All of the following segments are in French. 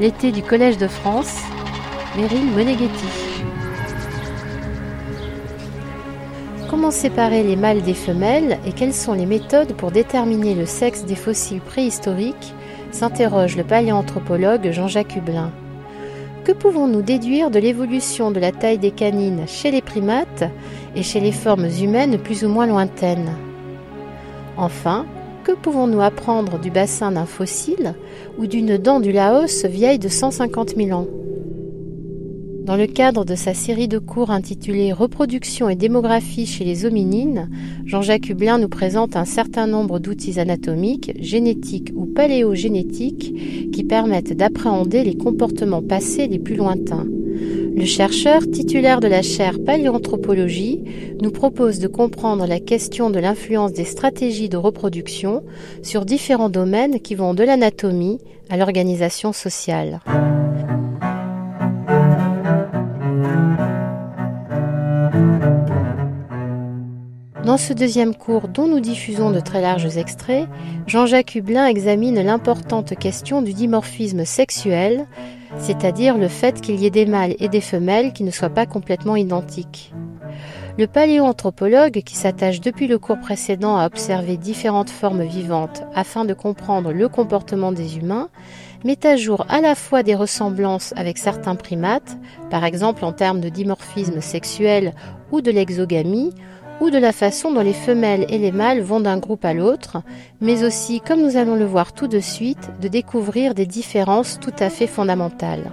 L'été du Collège de France, Meryl Moneghetti. Comment séparer les mâles des femelles et quelles sont les méthodes pour déterminer le sexe des fossiles préhistoriques s'interroge le paléanthropologue Jean-Jacques Hublin. Que pouvons-nous déduire de l'évolution de la taille des canines chez les primates et chez les formes humaines plus ou moins lointaines? Enfin, que pouvons-nous apprendre du bassin d'un fossile ou d'une dent du Laos vieille de 150 000 ans? Dans le cadre de sa série de cours intitulée Reproduction et démographie chez les hominines, Jean-Jacques Hublin nous présente un certain nombre d'outils anatomiques, génétiques ou paléogénétiques qui permettent d'appréhender les comportements passés les plus lointains. Le chercheur titulaire de la chaire paléanthropologie nous propose de comprendre la question de l'influence des stratégies de reproduction sur différents domaines qui vont de l'anatomie à l'organisation sociale. Dans ce deuxième cours dont nous diffusons de très larges extraits, Jean-Jacques Hublin examine l'importante question du dimorphisme sexuel, c'est-à-dire le fait qu'il y ait des mâles et des femelles qui ne soient pas complètement identiques. Le paléoanthropologue, qui s'attache depuis le cours précédent à observer différentes formes vivantes afin de comprendre le comportement des humains, met à jour à la fois des ressemblances avec certains primates, par exemple en termes de dimorphisme sexuel ou de l'exogamie, ou de la façon dont les femelles et les mâles vont d'un groupe à l'autre, mais aussi, comme nous allons le voir tout de suite, de découvrir des différences tout à fait fondamentales.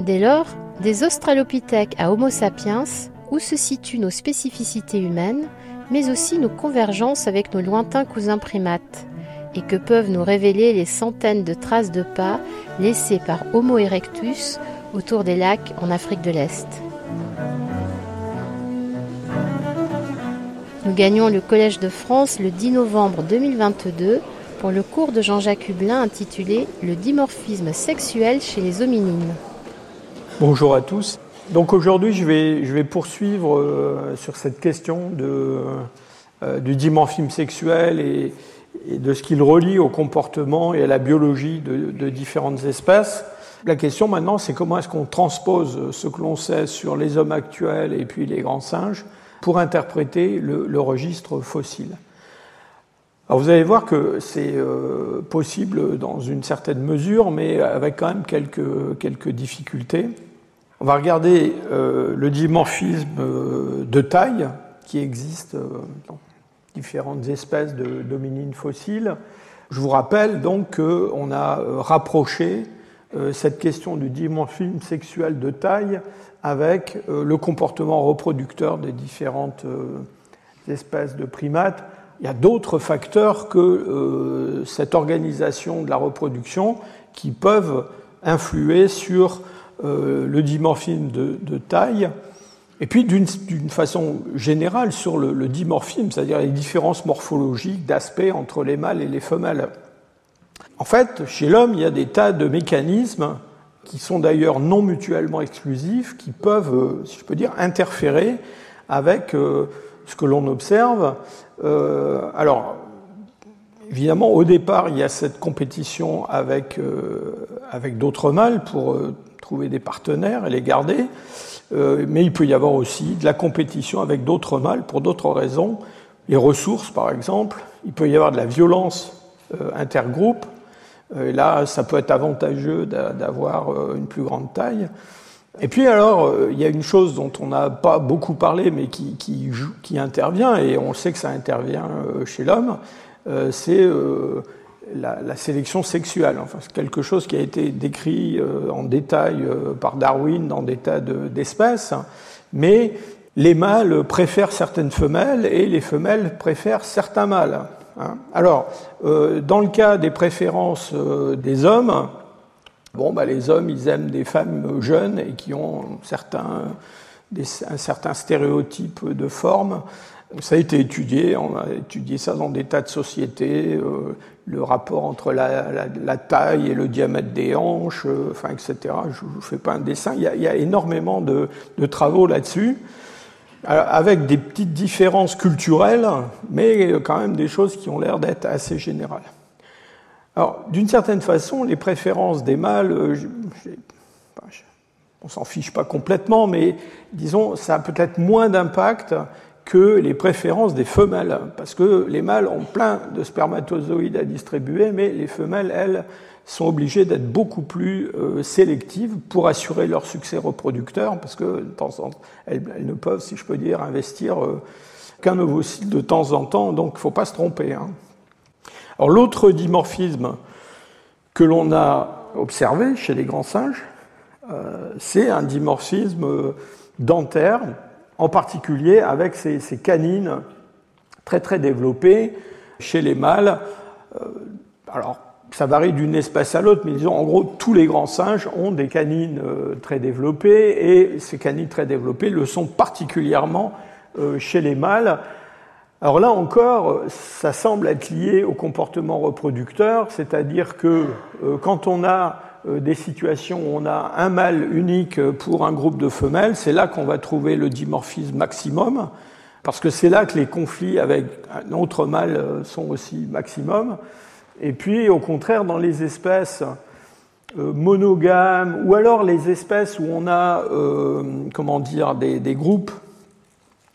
Dès lors, des Australopithèques à Homo sapiens, où se situent nos spécificités humaines, mais aussi nos convergences avec nos lointains cousins primates, et que peuvent nous révéler les centaines de traces de pas laissées par Homo erectus autour des lacs en Afrique de l'Est. Nous gagnons le Collège de France le 10 novembre 2022 pour le cours de Jean-Jacques Hublin intitulé Le dimorphisme sexuel chez les hominines. Bonjour à tous. Donc aujourd'hui, je vais, poursuivre euh, sur cette question euh, du dimorphisme sexuel et, de ce qu'il relie au comportement et à la biologie de, de différentes espèces. La question maintenant, c'est comment est-ce qu'on transpose ce que l'on sait sur les hommes actuels et puis les grands singes pour interpréter le, registre fossile. Alors vous allez voir que c'est euh, possible dans une certaine mesure, mais avec quand même quelques, quelques difficultés. On va regarder euh, le dimorphisme euh, de taille qui existe dans différentes espèces de dominines fossiles. Je vous rappelle donc qu'on a rapproché cette question du dimorphisme sexuel de taille avec euh, le comportement reproducteur des différentes euh, espèces de primates. Il y a d'autres facteurs que euh, cette organisation de la reproduction qui peuvent influer sur le dimorphisme de, taille, et puis d'une façon générale sur le, le dimorphisme, c'est-à-dire les différences morphologiques d'aspect entre les mâles et les femelles. En fait, chez l'homme, il y a des tas de mécanismes qui sont d'ailleurs non mutuellement exclusifs, qui peuvent, euh, si je peux dire, interférer avec euh, ce que l'on observe. Euh, alors, évidemment, au départ, il y a cette compétition avec, avec d'autres mâles pour trouver des partenaires et les garder, mais il peut y avoir aussi de la compétition avec d'autres mâles pour d'autres raisons, les ressources par exemple, il peut y avoir de la violence intergroupe, et là, ça peut être avantageux d'avoir euh, une plus grande taille. Et puis alors, euh, il y a une chose dont on n'a pas beaucoup parlé, mais qui, intervient, et on sait que ça intervient euh, chez l'homme, c'est la, la, sélection sexuelle. Enfin, c'est quelque chose qui a été décrit en détail par Darwin dans des tas d'espèces, mais les mâles préfèrent certaines femelles et les femelles préfèrent certains mâles. Hein. Alors, euh, dans le cas des préférences euh, des hommes, bon, bah, les hommes, ils aiment des femmes jeunes et qui ont certains, un certain stéréotype de forme. Ça a été étudié, on a étudié ça dans des tas de sociétés, euh, le rapport entre la, taille et le diamètre des hanches, enfin, etc. Je ne fais pas un dessin, il y a, énormément de travaux là-dessus. Avec des petites différences culturelles, mais quand même des choses qui ont l'air d'être assez générales. Alors, d'une certaine façon, les préférences des mâles, euh, on s'en fiche pas complètement, mais disons, ça a peut-être moins d'impact que les préférences des femelles, parce que les mâles ont plein de spermatozoïdes à distribuer, mais les femelles, elles, sont obligées d'être beaucoup plus euh, sélectives pour assurer leur succès reproducteur, parce que de temps en temps, elles, ne peuvent, si je peux dire, investir euh, qu'un ovocyte de temps en temps, donc il ne faut pas se tromper. Hein. Alors l'autre dimorphisme que l'on a observé chez les grands singes, euh, c'est un dimorphisme dentaire, en particulier avec ces, canines très très développées chez les mâles. alors ça varie d'une espèce à l'autre, mais disons en gros tous les grands singes ont des canines euh, très développées et ces canines très développées le sont particulièrement euh, chez les mâles. Alors là encore, ça semble être lié au comportement reproducteur, c'est-à-dire que euh, quand on a des situations où on a un mâle unique pour un groupe de femelles, c'est là qu'on va trouver le dimorphisme maximum, parce que c'est là que les conflits avec un autre mâle sont aussi maximum. Et puis, au contraire, dans les espèces euh, monogames, ou alors les espèces où on a, euh, comment dire, des, groupes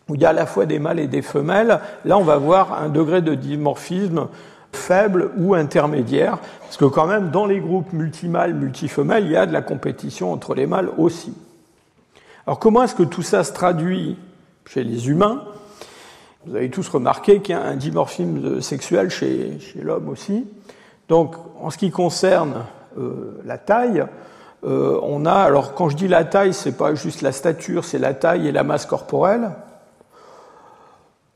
où il y a à la fois des mâles et des femelles, là, on va voir un degré de dimorphisme faible ou intermédiaire, parce que quand même, dans les groupes multimâles, multifemelles, il y a de la compétition entre les mâles aussi. Alors, comment est-ce que tout ça se traduit chez les humains? Vous avez tous remarqué qu'il y a un dimorphisme sexuel chez, l'homme aussi. Donc, en ce qui concerne euh, la taille, euh, on a, alors quand je dis la taille, c'est pas juste la stature, c'est la taille et la masse corporelle.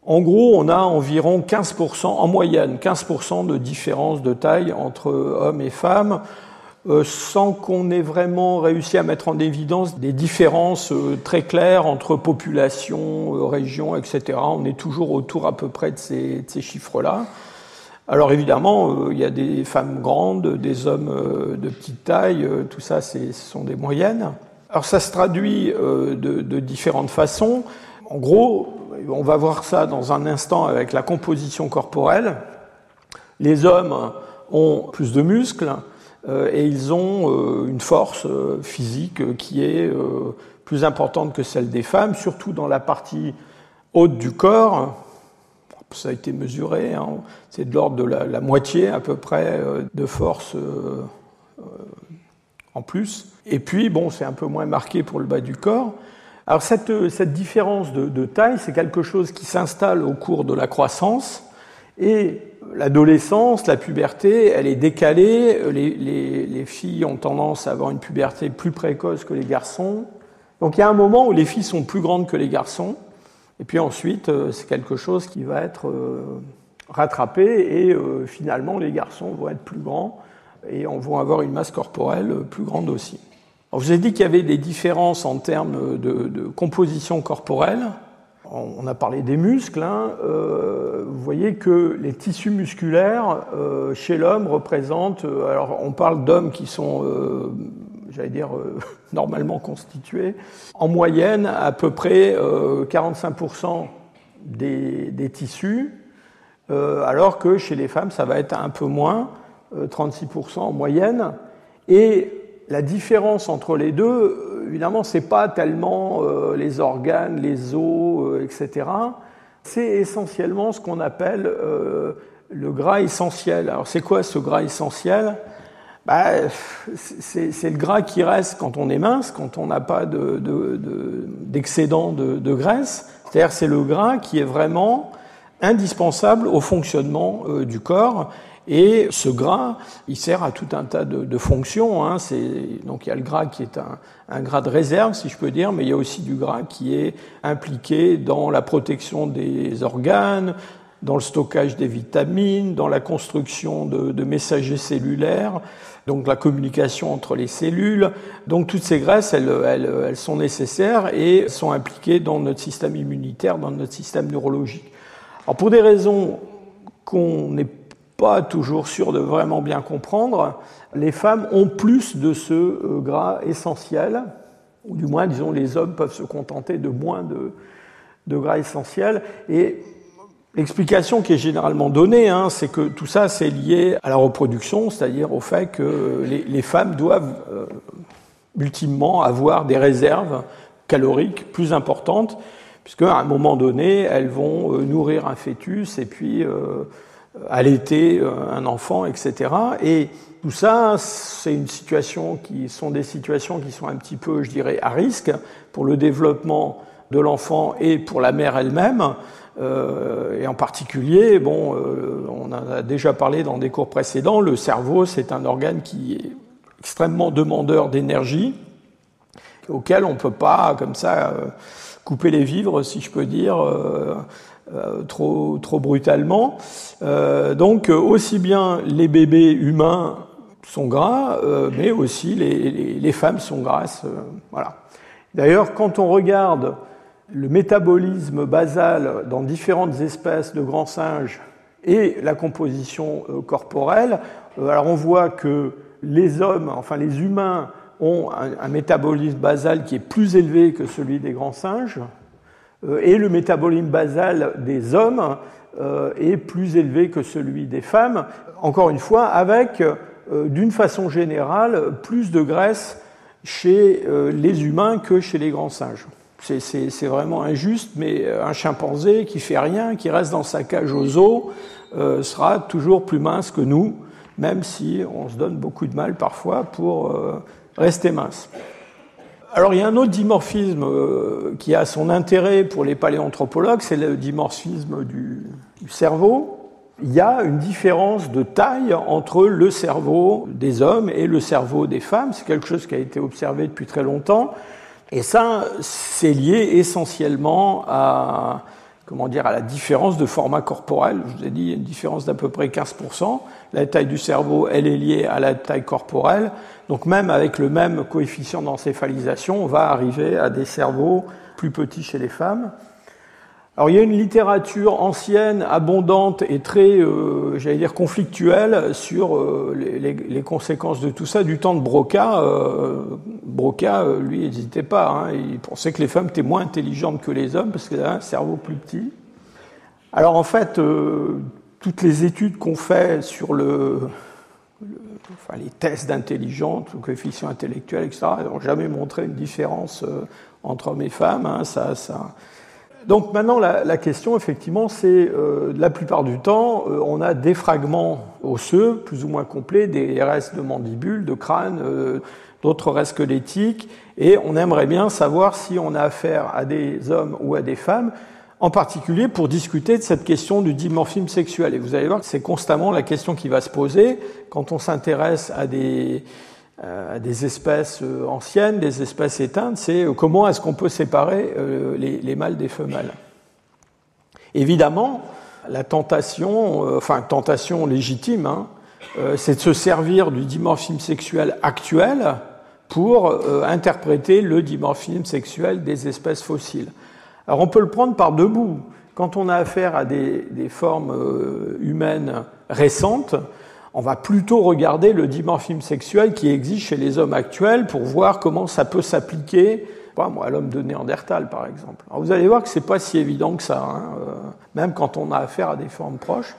En gros, on a environ 15%, en moyenne, 15% de différence de taille entre hommes et femmes. Euh, sans qu'on ait vraiment réussi à mettre en évidence des différences euh, très claires entre population, euh, régions, etc. On est toujours autour à peu près de ces, chiffres-là. Alors évidemment, il y a des femmes grandes, des hommes de petite taille, tout ça, ce sont des moyennes. Alors ça se traduit de, différentes façons. En gros, on va voir ça dans un instant avec la composition corporelle. Les hommes ont plus de muscles, euh, et ils ont euh, une force euh, physique qui est plus importante que celle des femmes, surtout dans la partie haute du corps. Ça a été mesuré, hein. c'est de l'ordre de la, moitié à peu près de force en plus. Et puis, bon, c'est un peu moins marqué pour le bas du corps. Alors cette, cette différence de, de taille, c'est quelque chose qui s'installe au cours de la croissance et l'adolescence, la puberté, elle est décalée. Les, filles ont tendance à avoir une puberté plus précoce que les garçons. Donc il y a un moment où les filles sont plus grandes que les garçons. Et puis ensuite, euh, c'est quelque chose qui va être euh, rattrapé et euh, finalement les garçons vont être plus grands et vont avoir une masse corporelle plus grande aussi. je vous ai dit qu'il y avait des différences en termes de composition corporelle on a parlé des muscles, hein, euh, vous voyez que les tissus musculaires euh, chez l'homme représentent, euh, alors on parle d'hommes qui sont, j'allais dire, normalement constitués, en moyenne à peu près 45% des, des, tissus, alors que chez les femmes ça va être un peu moins, 36% en moyenne, et la différence entre les deux, évidemment, ce n'est pas tellement euh, les organes, les os, euh, etc. C'est essentiellement ce qu'on appelle euh, le gras essentiel. Alors, c'est quoi ce gras essentiel? Bah, C'est le gras qui reste quand on est mince, quand on n'a pas d'excédent de, de, graisse. C'est-à-dire, c'est le gras qui est vraiment indispensable au fonctionnement du corps et ce gras, il sert à tout un tas de, fonctions. Hein. Donc il y a le gras qui est un, gras de réserve, si je peux dire, mais il y a aussi du gras qui est impliqué dans la protection des organes, dans le stockage des vitamines, dans la construction de, messagers cellulaires, donc la communication entre les cellules. Donc toutes ces graisses, elles, elles sont nécessaires et sont impliquées dans notre système immunitaire, dans notre système neurologique. Alors pour des raisons qu'on n'est pas toujours sûr de vraiment bien comprendre, les femmes ont plus de ce euh, gras essentiel, ou du moins, disons, les hommes peuvent se contenter de moins de, gras essentiels. Et l'explication qui est généralement donnée, hein, c'est que tout ça, c'est lié à la reproduction, c'est-à-dire au fait que les, femmes doivent euh, ultimement avoir des réserves caloriques plus importantes, puisqu'à un moment donné, elles vont euh, nourrir un fœtus et puis allaiter un enfant, etc. Et tout ça, c'est une situation qui sont des situations qui sont un petit peu, je dirais, à risque pour le développement de l'enfant et pour la mère elle-même. Euh, et en particulier, bon, euh, on en a déjà parlé dans des cours précédents, le cerveau, c'est un organe qui est extrêmement demandeur d'énergie, auquel on ne peut pas, comme ça, euh, couper les vivres, si je peux dire, trop, trop brutalement. donc, aussi bien les bébés humains sont gras, euh, mais aussi les, femmes sont grasses. Euh, voilà. D'ailleurs, quand on regarde le métabolisme basal dans différentes espèces de grands singes et la composition euh, corporelle, alors on voit que les hommes, enfin les humains, ont un, métabolisme basal qui est plus élevé que celui des grands singes, et le métabolisme basal des hommes est plus élevé que celui des femmes, encore une fois, avec euh, d'une façon générale, plus de graisse chez euh, les humains que chez les grands singes. C'est vraiment injuste, mais euh, un chimpanzé qui fait rien, qui reste dans sa cage aux os, sera toujours plus mince que nous, même si on se donne beaucoup de mal parfois pour rester mince. Alors il y a un autre dimorphisme qui a son intérêt pour les paléanthropologues, c'est le dimorphisme du cerveau il y a une différence de taille entre le cerveau des hommes et le cerveau des femmes. C'est quelque chose qui a été observé depuis très longtemps. Et ça, c'est lié essentiellement à, comment dire, à la différence de format corporel. Je vous ai dit, il y a une différence d'à peu près 15%. La taille du cerveau, elle est liée à la taille corporelle. Donc même avec le même coefficient d'encéphalisation, on va arriver à des cerveaux plus petits chez les femmes. Alors il y a une littérature ancienne, abondante et très, euh, j'allais dire, conflictuelle sur euh, les, conséquences de tout ça du temps de Broca. Euh, Broca, lui, n'hésitait pas. Hein, il pensait que les femmes étaient moins intelligentes que les hommes parce qu'elles avaient un cerveau plus petit. Alors en fait, toutes les études qu'on fait sur le, les tests d'intelligence, le coefficient intellectuel, etc., n'ont jamais montré une différence entre hommes et femmes. Hein, ça, donc maintenant, la, question, effectivement, c'est euh, la plupart du temps, euh, on a des fragments osseux, plus ou moins complets, des restes de mandibules, de crâne, euh, d'autres restes squelettiques, et on aimerait bien savoir si on a affaire à des hommes ou à des femmes, en particulier pour discuter de cette question du dimorphisme sexuel. Et vous allez voir que c'est constamment la question qui va se poser quand on s'intéresse à des euh, espèces euh, anciennes, des espèces éteintes, c'est euh, comment est-ce qu'on peut séparer les, mâles des femelles? Évidemment, la tentation, enfin tentation légitime, hein, c'est de se servir du dimorphisme sexuel actuel pour interpréter le dimorphisme sexuel des espèces fossiles. Alors on peut le prendre par deux bouts. Quand on a affaire à des formes humaines récentes, on va plutôt regarder le dimorphisme sexuel qui existe chez les hommes actuels pour voir comment ça peut s'appliquer à l'homme de Néandertal, par exemple. Alors vous allez voir que c'est pas si évident que ça, hein, euh, même quand on a affaire à des formes proches.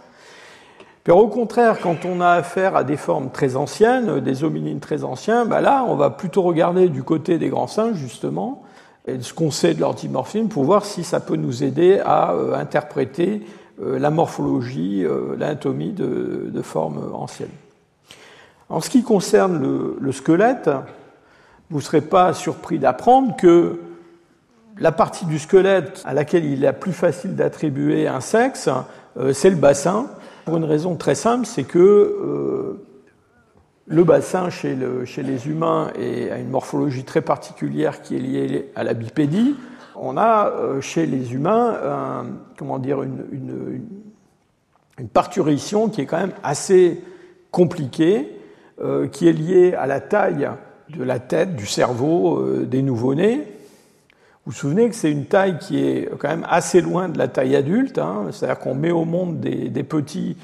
Puis au contraire, quand on a affaire à des formes très anciennes, des hominines très anciens, bah là, on va plutôt regarder du côté des grands singes, justement, et ce qu'on sait de leur dimorphisme, pour voir si ça peut nous aider à euh, interpréter euh, la morphologie, euh, l'anatomie de, de, formes anciennes. En ce qui concerne le, squelette, vous ne serez pas surpris d'apprendre que la partie du squelette à laquelle il est plus facile d'attribuer un sexe, c'est le bassin, pour une raison très simple, c'est que le bassin chez, les humains a une morphologie très particulière qui est liée à la bipédie, on a euh, chez les humains comment dire, une, parturition qui est quand même assez compliquée, euh, qui est liée à la taille de la tête, du cerveau euh, des nouveau-nés. Vous vous souvenez que c'est une taille qui est quand même assez loin de la taille adulte, hein. c'est-à-dire qu'on met au monde des, petits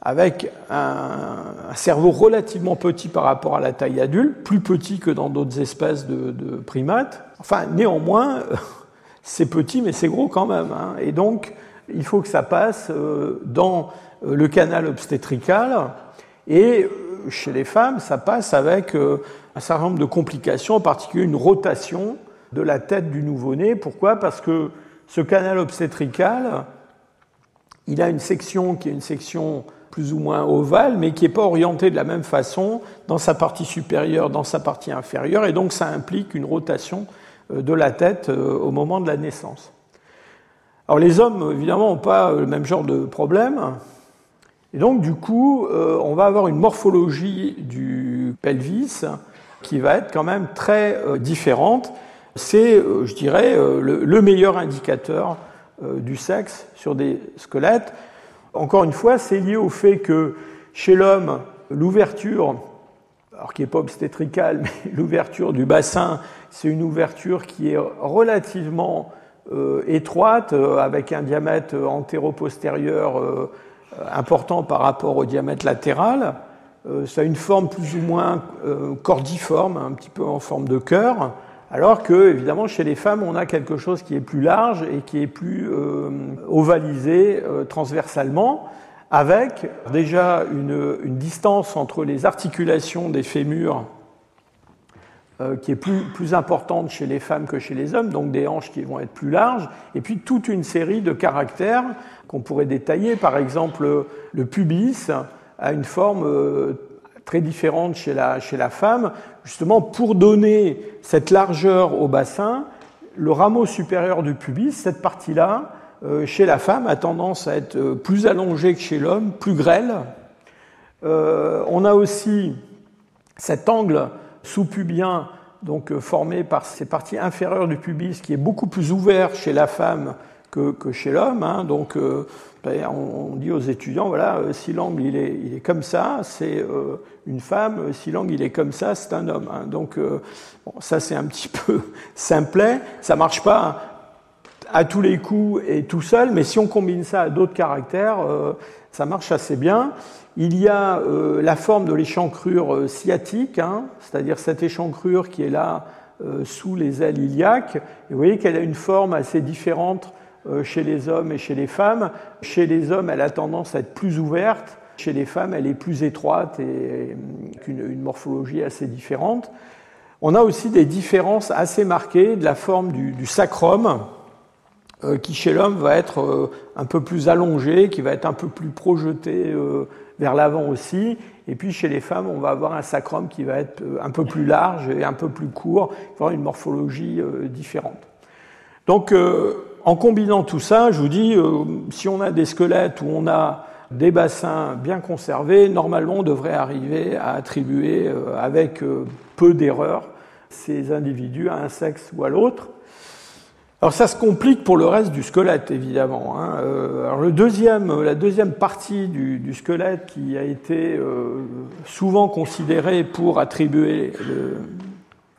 avec un, cerveau relativement petit par rapport à la taille adulte, plus petit que dans d'autres espèces de primates. Enfin, néanmoins, c'est petit, mais c'est gros quand même. Hein. Et donc, il faut que ça passe euh, dans euh, le canal obstétrical. Et euh, chez les femmes, ça passe avec un certain nombre de complications, en particulier une rotation de la tête du nouveau-né. Pourquoi? Parce que ce canal obstétrical, il a une section qui est une section plus ou moins ovale, mais qui n'est pas orientée de la même façon dans sa partie supérieure, dans sa partie inférieure, et donc ça implique une rotation de la tête au moment de la naissance. Alors les hommes, évidemment, n'ont pas le même genre de problème. Et donc, du coup, euh, on va avoir une morphologie du pelvis qui va être quand même très euh, différente. C'est, euh, je dirais, le, meilleur indicateur du sexe sur des squelettes. Encore une fois, c'est lié au fait que chez l'homme, l'ouverture, alors qui n'est pas obstétricale, mais l'ouverture du bassin, c'est une ouverture qui est relativement euh, étroite, euh, avec un diamètre antéro-postérieur euh, important par rapport au diamètre latéral. ça a une forme plus ou moins cordiforme, un petit peu en forme de cœur, alors que, évidemment, chez les femmes, on a quelque chose qui est plus large et qui est plus ovalisé transversalement, avec déjà une, distance entre les articulations des fémurs euh, qui est plus, plus importante chez les femmes que chez les hommes, donc des hanches qui vont être plus larges, et puis toute une série de caractères qu'on pourrait détailler. Par exemple, le pubis a une forme euh, très différente chez la, chez la femme, justement pour donner cette largeur au bassin, le rameau supérieur du pubis, cette partie-là, euh, chez la femme, a tendance à être plus allongée que chez l'homme, plus grêle. on a aussi cet angle sous-pubien, donc euh, formé par ces parties inférieures du pubis, qui est beaucoup plus ouvert chez la femme que, chez l'homme. Hein. Donc, euh, ben, on, dit aux étudiants, voilà, euh, si l'angle il est, il est comme ça, c'est une femme. Si l'angle il est comme ça, c'est un homme. Hein. Donc, ça c'est un petit peu simplet. Ça marche pas à tous les coups et tout seul, mais si on combine ça à d'autres caractères, ça marche assez bien. Il y a euh, la forme de l'échancrure euh, sciatique, hein, c'est-à-dire cette échancrure qui est là euh, sous les ailes iliaques. Et vous voyez qu'elle a une forme assez différente chez les hommes et chez les femmes. Chez les hommes, elle a tendance à être plus ouverte. Chez les femmes, elle est plus étroite et avec une, morphologie assez différente. On a aussi des différences assez marquées de la forme du, sacrum, qui chez l'homme va être un peu plus allongé, qui va être un peu plus projeté vers l'avant aussi. Et puis chez les femmes, on va avoir un sacrum qui va être euh, un peu plus large et un peu plus court, avoir une morphologie euh, différente. Donc euh, en combinant tout ça, je vous dis, si on a des squelettes où on a des bassins bien conservés, normalement on devrait arriver à attribuer avec peu d'erreurs ces individus à un sexe ou à l'autre. Alors ça se complique pour le reste du squelette, évidemment. Hein. Euh, la deuxième partie du, squelette qui a été euh, souvent considérée pour attribuer,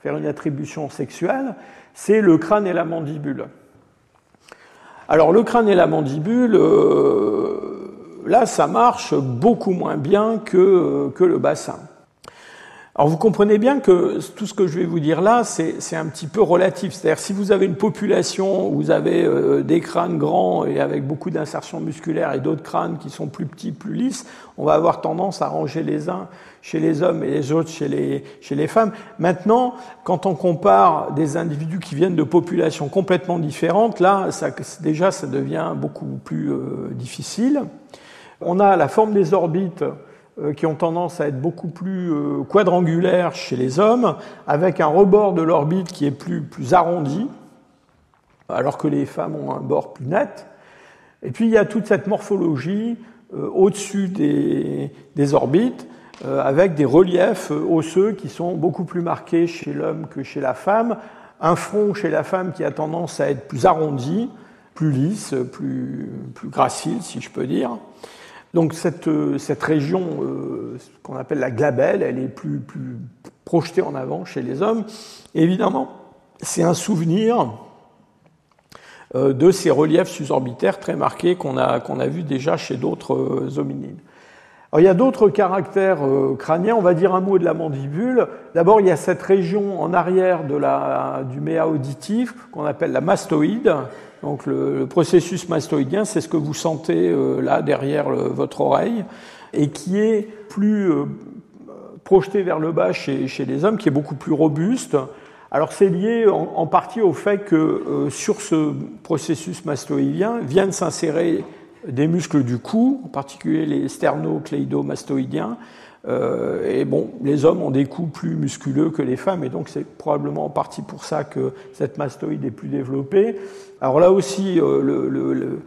faire une attribution sexuelle, c'est le crâne et la mandibule. Alors le crâne et la mandibule, euh, là ça marche beaucoup moins bien que, que le bassin. Alors vous comprenez bien que tout ce que je vais vous dire là, c'est un petit peu relatif. C'est-à-dire si vous avez une population où vous avez euh, des crânes grands et avec beaucoup d'insertions musculaires et d'autres crânes qui sont plus petits, plus lisses, on va avoir tendance à ranger les uns chez les hommes et les autres chez les, chez les femmes. Maintenant, quand on compare des individus qui viennent de populations complètement différentes, là, ça, déjà, ça devient beaucoup plus euh, difficile. On a la forme des orbites qui ont tendance à être beaucoup plus euh, quadrangulaires chez les hommes, avec un rebord de l'orbite qui est plus, plus arrondi, alors que les femmes ont un bord plus net. Et puis il y a toute cette morphologie euh, au-dessus des, des, orbites, avec des reliefs osseux qui sont beaucoup plus marqués chez l'homme que chez la femme. Un front chez la femme qui a tendance à être plus arrondi, plus lisse, plus, plus gracile, si je peux dire. Donc cette, euh, cette région euh, qu'on appelle la glabelle, elle est plus, plus projetée en avant chez les hommes. évidemment, c'est un souvenir euh, de ces reliefs susorbitaires très marqués qu'on a, a vus déjà chez d'autres hominines. Alors, il y a d'autres caractères crâniens. On va dire un mot de la mandibule. D'abord, il y a cette région en arrière de la, du méa auditif qu'on appelle la mastoïde. Donc, le, processus mastoïdien, c'est ce que vous sentez euh, là derrière votre oreille et qui est plus euh, projeté vers le bas chez, les hommes, qui est beaucoup plus robuste. Alors, c'est lié en, en, partie au fait que sur ce processus mastoïdien viennent s'insérer des muscles du cou, en particulier les sternocleidomastoïdiens. Euh, et bon, les hommes ont des coups plus musculeux que les femmes, et donc c'est probablement en partie pour ça que cette mastoïde est plus développée. Alors là aussi, euh,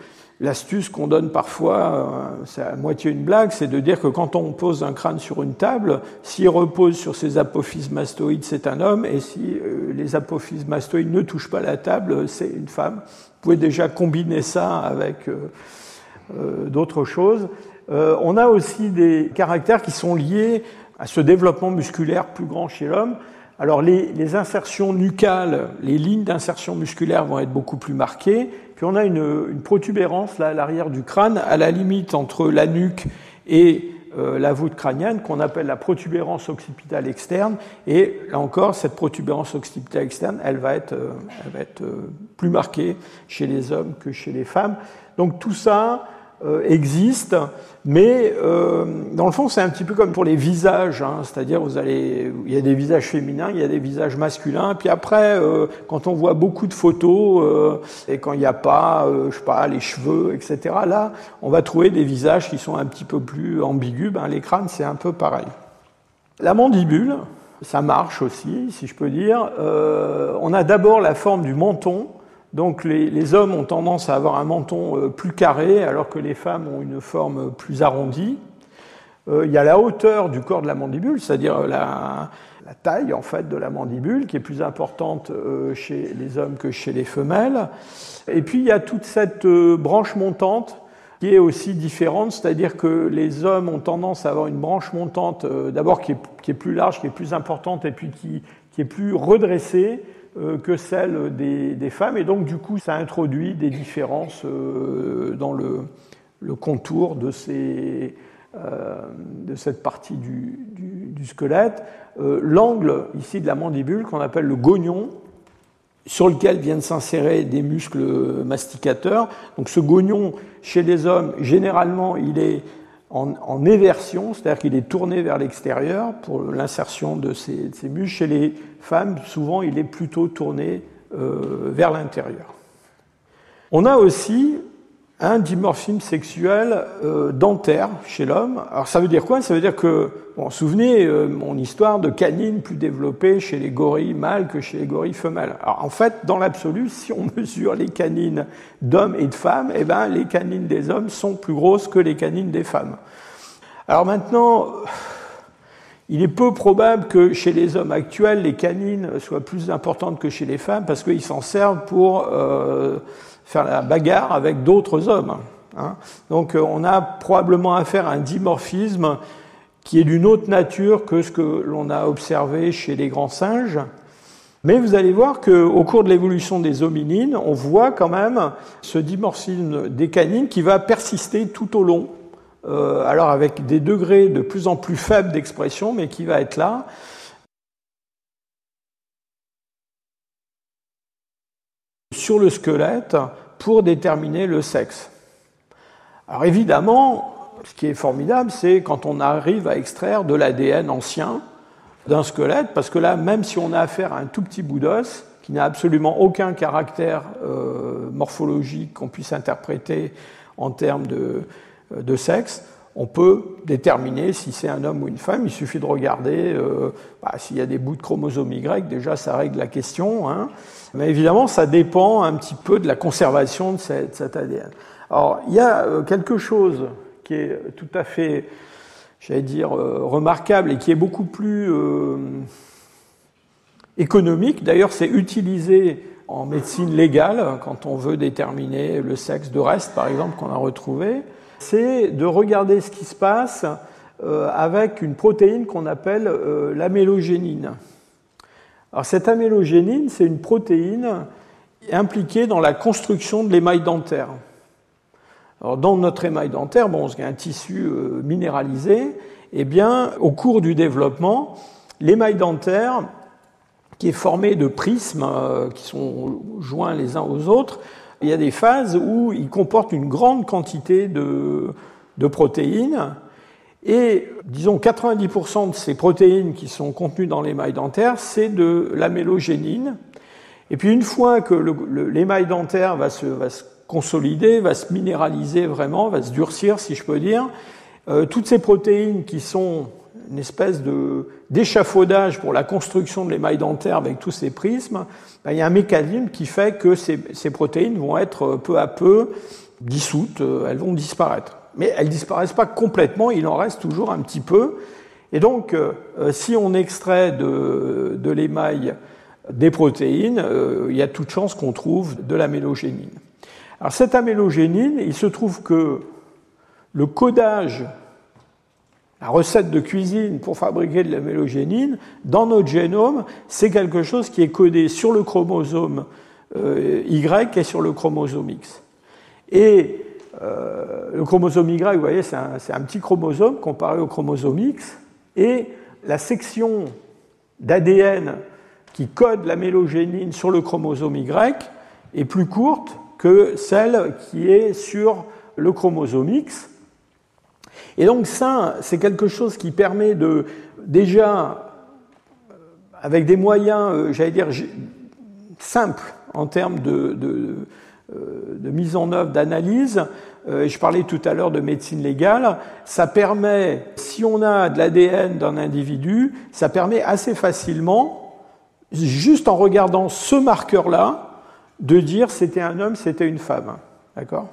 l'astuce qu'on donne parfois, euh, c'est à moitié une blague, c'est de dire que quand on pose un crâne sur une table, s'il repose sur ses apophyses mastoïdes, c'est un homme, et si les apophyses mastoïdes ne touchent pas la table, c'est une femme. Vous pouvez déjà combiner ça avec d'autres choses. Euh, on a aussi des caractères qui sont liés à ce développement musculaire plus grand chez l'homme. Alors les, insertions nucales, les lignes d'insertion musculaire vont être beaucoup plus marquées. Puis on a une, protubérance là à l'arrière du crâne, à la limite entre la nuque et euh, la voûte crânienne, qu'on appelle la protubérance occipitale externe. Et là encore, cette protubérance occipitale externe, elle va être, être plus marquée chez les hommes que chez les femmes. Donc tout ça, euh, existe, mais euh, dans le fond, c'est un petit peu comme pour les visages, hein, c'est-à-dire vous allez, il y a des visages féminins, il y a des visages masculins, puis après, euh, quand on voit beaucoup de photos et quand il n'y a pas, je sais pas, les cheveux, etc. Là, on va trouver des visages qui sont un petit peu plus ambigus. Ben, les crânes, c'est un peu pareil. La mandibule, ça marche aussi, si je peux dire. on a d'abord la forme du menton donc les, hommes ont tendance à avoir un menton euh, plus carré alors que les femmes ont une forme plus arrondie. Euh, il y a la hauteur du corps de la mandibule, c'est-à-dire la, taille en fait de la mandibule qui est plus importante euh, chez les hommes que chez les femelles. Et puis il y a toute cette branche montante qui est aussi différente, c'est-à-dire que les hommes ont tendance à avoir une branche montante d'abord qui, est, plus large, qui est plus importante et puis qui est plus redressée euh, que celle des, femmes. Et donc, du coup, ça introduit des différences euh, dans le, contour euh, de, cette partie du, squelette. L'angle ici de la mandibule, qu'on appelle le gognon, sur lequel viennent s'insérer des muscles masticateurs. Donc ce gognon, chez les hommes, généralement, il est en, éversion, c'est-à-dire qu'il est tourné vers l'extérieur pour l'insertion de ces, muscles. Chez les femmes, souvent, il est plutôt tourné euh, vers l'intérieur. On a aussi un dimorphisme sexuel euh, dentaire chez l'homme. Alors ça veut dire quoi? Ça veut dire que, bon, souvenez euh, mon histoire de canines plus développées chez les gorilles mâles que chez les gorilles femelles. Alors en fait, dans l'absolu, si on mesure les canines d'hommes et de femmes, eh ben, les canines des hommes sont plus grosses que les canines des femmes. Alors maintenant, il est peu probable que chez les hommes actuels, les canines soient plus importantes que chez les femmes parce qu'ils s'en servent pour... Euh, faire la bagarre avec d'autres hommes. Hein. Donc euh, on a probablement affaire à un dimorphisme qui est d'une autre nature que ce que l'on a observé chez les grands singes. Mais vous allez voir qu'au cours de l'évolution des hominines, on voit quand même ce dimorphisme des canines qui va persister tout au long. Euh, alors avec des degrés de plus en plus faibles d'expression, mais qui va être là. Sur le squelette, pour déterminer le sexe. Alors évidemment, ce qui est formidable, c'est quand on arrive à extraire de l'ADN ancien d'un squelette, parce que là, même si on a affaire à un tout petit bout d'os, qui n'a absolument aucun caractère euh, morphologique qu'on puisse interpréter en termes de, euh, de, sexe, on peut déterminer si c'est un homme ou une femme. Il suffit de regarder euh, bah, s'il y a des bouts de chromosomes Y, déjà ça règle la question. Hein. Mais évidemment, ça dépend un petit peu de la conservation de cet ADN. Alors, il y a euh, quelque chose qui est tout à fait, j'allais dire, euh, remarquable et qui est beaucoup plus économique. D'ailleurs, c'est utilisé en médecine légale quand on veut déterminer le sexe de reste, par exemple, qu'on a retrouvé. C'est de regarder ce qui se passe avec une protéine qu'on appelle l'amélogénine. Alors cette amélogénine, c'est une protéine impliquée dans la construction de l'émail dentaire. Alors, dans notre émail dentaire, bon, un tissu minéralisé, eh bien, au cours du développement, l'émail dentaire, qui est formé de prismes qui sont joints les uns aux autres, il y a des phases où il comporte une grande quantité de, de protéines et disons 90% de ces protéines qui sont contenues dans l'émail dentaire, c'est de la mélogénine. Et puis une fois que l'émail dentaire va se, va se, consolider, va se minéraliser vraiment, va se durcir si je peux dire, euh, toutes ces protéines qui sont une espèce d'échafaudage pour la construction de l'émail dentaire avec tous ces prismes, ben, il y a un mécanisme qui fait que ces, ces protéines vont être peu à peu dissoutes, euh, elles vont disparaître mais elles disparaissent pas complètement, il en reste toujours un petit peu. Et donc, euh, si on extrait de, de l'émail des protéines, euh, il y a toute chance qu'on trouve de l'amélogénine. Alors cette amélogénine, il se trouve que le codage, la recette de cuisine pour fabriquer de l'amélogénine, dans notre génome, c'est quelque chose qui est codé sur le chromosome euh, Y et sur le chromosome X. Et euh, le chromosome Y, vous voyez, c'est un, petit chromosome comparé au chromosome X, et la section d'ADN qui code la mélogénine sur le chromosome Y est plus courte que celle qui est sur le chromosome X. Et donc ça, c'est quelque chose qui permet de déjà, euh, avec des moyens, euh, j'allais dire, simples en termes de, de mise en œuvre, d'analyse, euh, je parlais tout à l'heure de médecine légale, ça permet, si on a de l'ADN d'un individu, ça permet assez facilement, juste en regardant ce marqueur-là, de dire c'était un homme, c'était une femme. D'accord?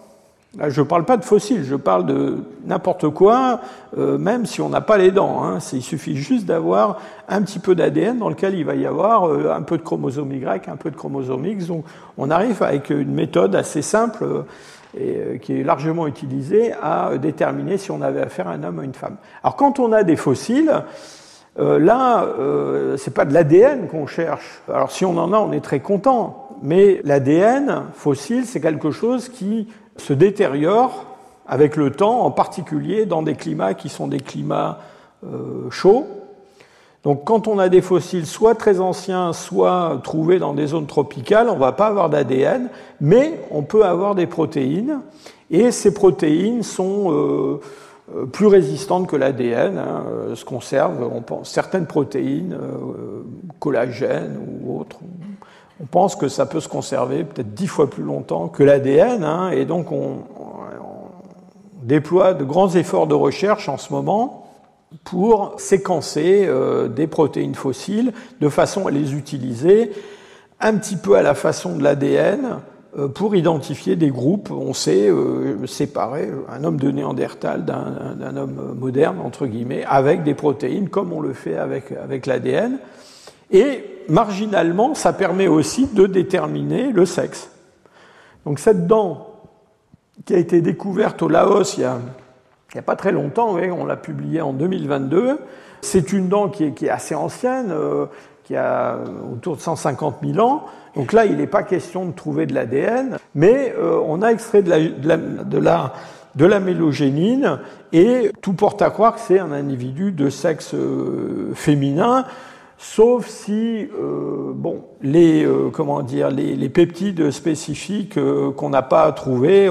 Là, je ne parle pas de fossiles, je parle de n'importe quoi, euh, même si on n'a pas les dents. Hein. Il suffit juste d'avoir un petit peu d'ADN dans lequel il va y avoir euh, un peu de chromosome Y, un peu de chromosome X. On arrive avec une méthode assez simple et euh, qui est largement utilisé à déterminer si on avait affaire à un homme ou une femme. Alors quand on a des fossiles, là, c'est pas de l'ADN qu'on cherche. Alors si on en a, on est très content. Mais l'ADN fossile, c'est quelque chose qui se détériore avec le temps, en particulier dans des climats qui sont des climats euh, chauds. Donc quand on a des fossiles soit très anciens, soit trouvés dans des zones tropicales, on ne va pas avoir d'ADN, mais on peut avoir des protéines, et ces protéines sont euh, euh, plus résistantes que l'ADN, hein, se conservent, on pense, certaines protéines, collagène ou autres, on pense que ça peut se conserver peut-être dix fois plus longtemps que l'ADN, hein, et donc on, déploie de grands efforts de recherche en ce moment pour séquencer euh, des protéines fossiles de façon à les utiliser un petit peu à la façon de l'ADN euh, pour identifier des groupes. On sait euh, séparer un homme de Néandertal d'un homme moderne, entre guillemets, avec des protéines, comme on le fait avec, avec l'ADN. Et marginalement, ça permet aussi de déterminer le sexe. Donc cette dent qui a été découverte au Laos il y a il n'y a pas très longtemps, on l'a publié en 2022. C'est une dent qui est, assez ancienne, euh, qui a autour de 150 000 ans. Donc là, il n'est pas question de trouver de l'ADN, mais euh, on a extrait de la, de, la, de, la, mélogénine et tout porte à croire que c'est un individu de sexe euh, féminin sauf si euh, bon, les, euh, comment dire, les, les peptides spécifiques euh, qu'on n'a pas trouvés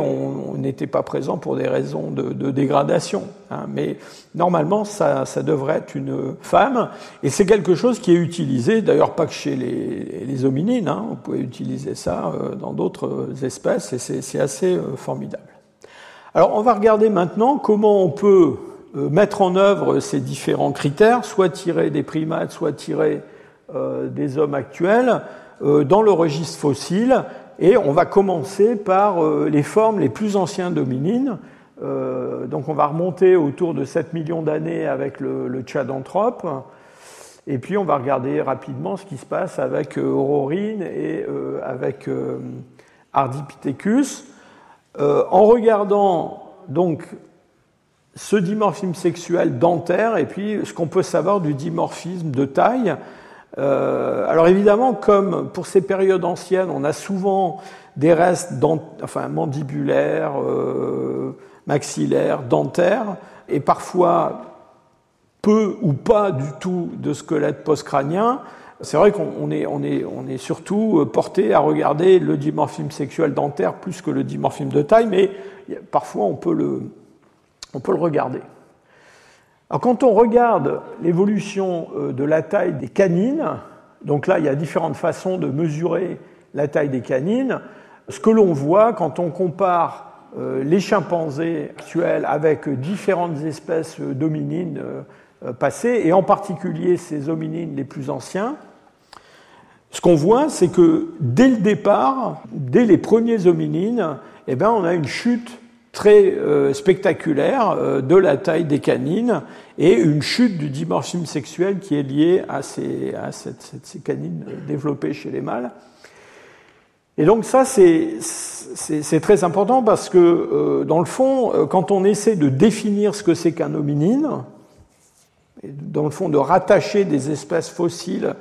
n'étaient pas présents pour des raisons de, de dégradation. Hein. Mais normalement, ça, ça, devrait être une femme, et c'est quelque chose qui est utilisé, d'ailleurs pas que chez les, les hominines, hein, on peut utiliser ça euh, dans d'autres espèces, et c'est assez formidable. Alors on va regarder maintenant comment on peut euh, mettre en œuvre ces différents critères, soit tirés des primates, soit tirés euh, des hommes actuels, euh, dans le registre fossile. Et on va commencer par les formes les plus anciennes d'hominines. donc on va remonter autour de 7 millions d'années avec le, le Tchadanthrope. Et puis on va regarder rapidement ce qui se passe avec Aurorine et avec Ardipithecus. en regardant donc ce dimorphisme sexuel dentaire et puis ce qu'on peut savoir du dimorphisme de taille. alors évidemment, comme pour ces périodes anciennes, on a souvent des restes mandibulaires, maxillaires, dentaires, et parfois peu ou pas du tout de squelette postcrânien, c'est vrai qu'on on est, surtout porté à regarder le dimorphisme sexuel dentaire plus que le dimorphisme de taille, mais parfois on peut le, on peut le regarder. Alors quand on regarde l'évolution euh, de la taille des canines, donc là il y a différentes façons de mesurer la taille des canines, ce que l'on voit quand on compare euh, les chimpanzés actuels avec différentes espèces d'hominines euh, passées, et en particulier ces hominines les plus anciens, ce qu'on voit, c'est que dès le départ, dès les premiers hominines, eh bien, on a une chute très euh, spectaculaire euh, de la taille des canines et une chute du dimorphisme sexuel qui est liée à ces, canines développées chez les mâles. Et donc ça, c'est très important parce que, euh, dans le fond, quand on essaie de définir ce que c'est qu'un hominine, et dans le fond de rattacher des espèces fossiles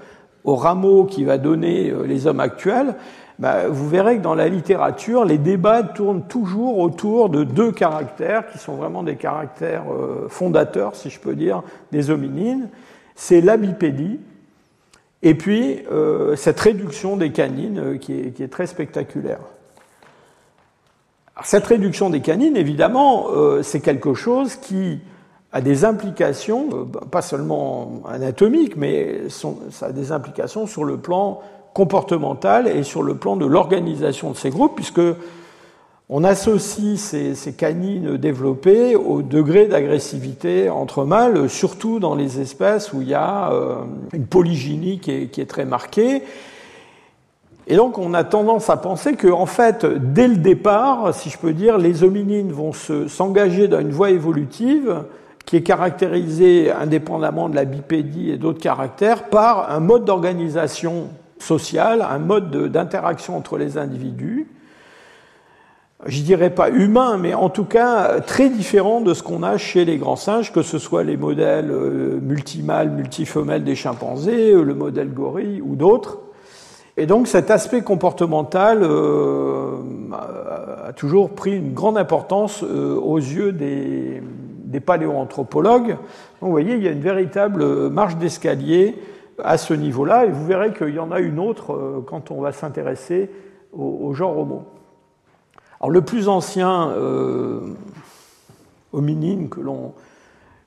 au rameau qui va donner euh, les hommes actuels, bah, vous verrez que dans la littérature, les débats tournent toujours autour de deux caractères qui sont vraiment des caractères euh, fondateurs, si je peux dire, des hominines. C'est la bipédie et puis euh, cette réduction des canines qui est, très spectaculaire. cette réduction des canines, évidemment, c'est quelque chose qui a des implications, euh, pas seulement anatomiques, mais ça a des implications sur le plan comportemental et sur le plan de l'organisation de ces groupes, puisque on associe ces, canines développées au degré d'agressivité entre mâles, surtout dans les espèces où il y a euh, une polygynie qui est, très marquée. Et donc on a tendance à penser que, en fait, dès le départ, si je peux dire, les hominines vont s'engager dans une voie évolutive qui est caractérisé, indépendamment de la bipédie et d'autres caractères, par un mode d'organisation sociale, un mode d'interaction entre les individus, je dirais pas humain, mais en tout cas très différent de ce qu'on a chez les grands singes, que ce soit les modèles euh, multimâles, multifemelles des chimpanzés, euh, le modèle gorille ou d'autres. Et donc cet aspect comportemental euh, a toujours pris une grande importance aux yeux des, paléoanthropologues. Vous voyez, il y a une véritable marche d'escalier à ce niveau-là, et vous verrez qu'il y en a une autre euh, quand on va s'intéresser au, genre Homo. Alors, le plus ancien euh, hominine que l'on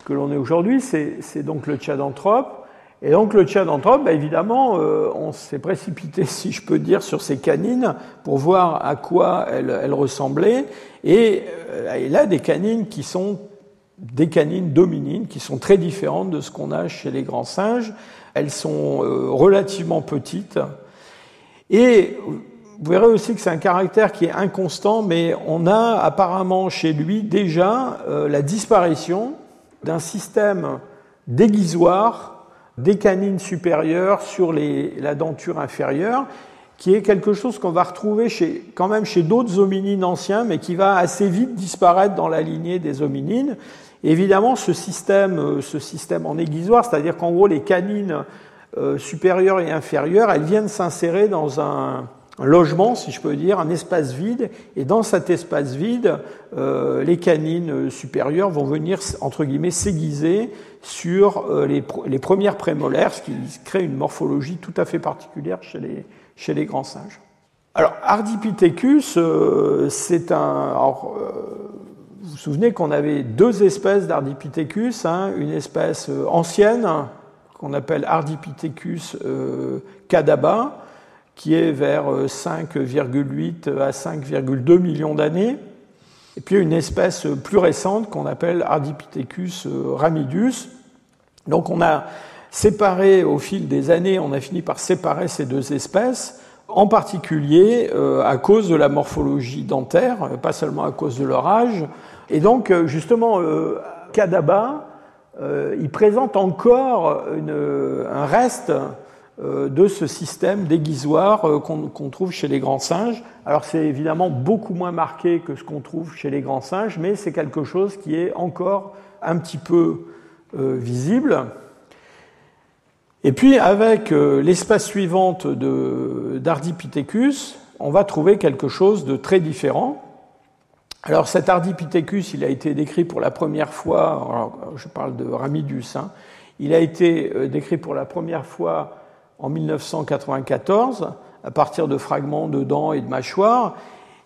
que l'on ait aujourd'hui, c'est donc le tchadanthrope. Et donc le tchadanthrope, bah, évidemment, euh, on s'est précipité, si je peux dire, sur ses canines pour voir à quoi elles, ressemblaient. Et il a des canines qui sont des canines dominines qui sont très différentes de ce qu'on a chez les grands singes. Elles sont euh, relativement petites. Et vous verrez aussi que c'est un caractère qui est inconstant, mais on a apparemment chez lui déjà euh, la disparition d'un système déguisoire des canines supérieures sur la denture inférieure, qui est quelque chose qu'on va retrouver quand même chez d'autres hominines anciens, mais qui va assez vite disparaître dans la lignée des hominines évidemment, ce système, euh, ce système en aiguisoire, c'est-à-dire qu'en gros, les canines euh, supérieures et inférieures, elles viennent s'insérer dans un, logement, si je peux dire, un espace vide, et dans cet espace vide, euh, les canines supérieures vont venir, entre guillemets, s'aiguiser sur les, premières prémolaires, ce qui crée une morphologie tout à fait particulière chez les, grands singes. Alors, Ardipithecus, c'est un... vous vous souvenez qu'on avait deux espèces d'Ardipithecus, hein, une espèce euh, ancienne qu'on appelle Ardipithecus euh, cadaba, qui est vers 5,8 euh, à 5,2 millions d'années, et puis une espèce plus récente qu'on appelle Ardipithecus ramidus. Donc on a séparé au fil des années, on a fini par séparer ces deux espèces en particulier à cause de la morphologie dentaire, pas seulement à cause de leur âge, et donc, euh, justement, euh, Kadaba, euh, il présente encore un reste de ce système déguisoire qu'on trouve chez les grands singes. Alors c'est évidemment beaucoup moins marqué que ce qu'on trouve chez les grands singes, mais c'est quelque chose qui est encore un petit peu visible. Et puis avec l'espèce suivante d'Ardipithecus, on va trouver quelque chose de très différent. Alors cet Ardipithecus, il a été décrit pour la première fois, alors, je parle de Ramidus, hein, il a été euh, décrit pour la première fois en 1994 à partir de fragments de dents et de mâchoires.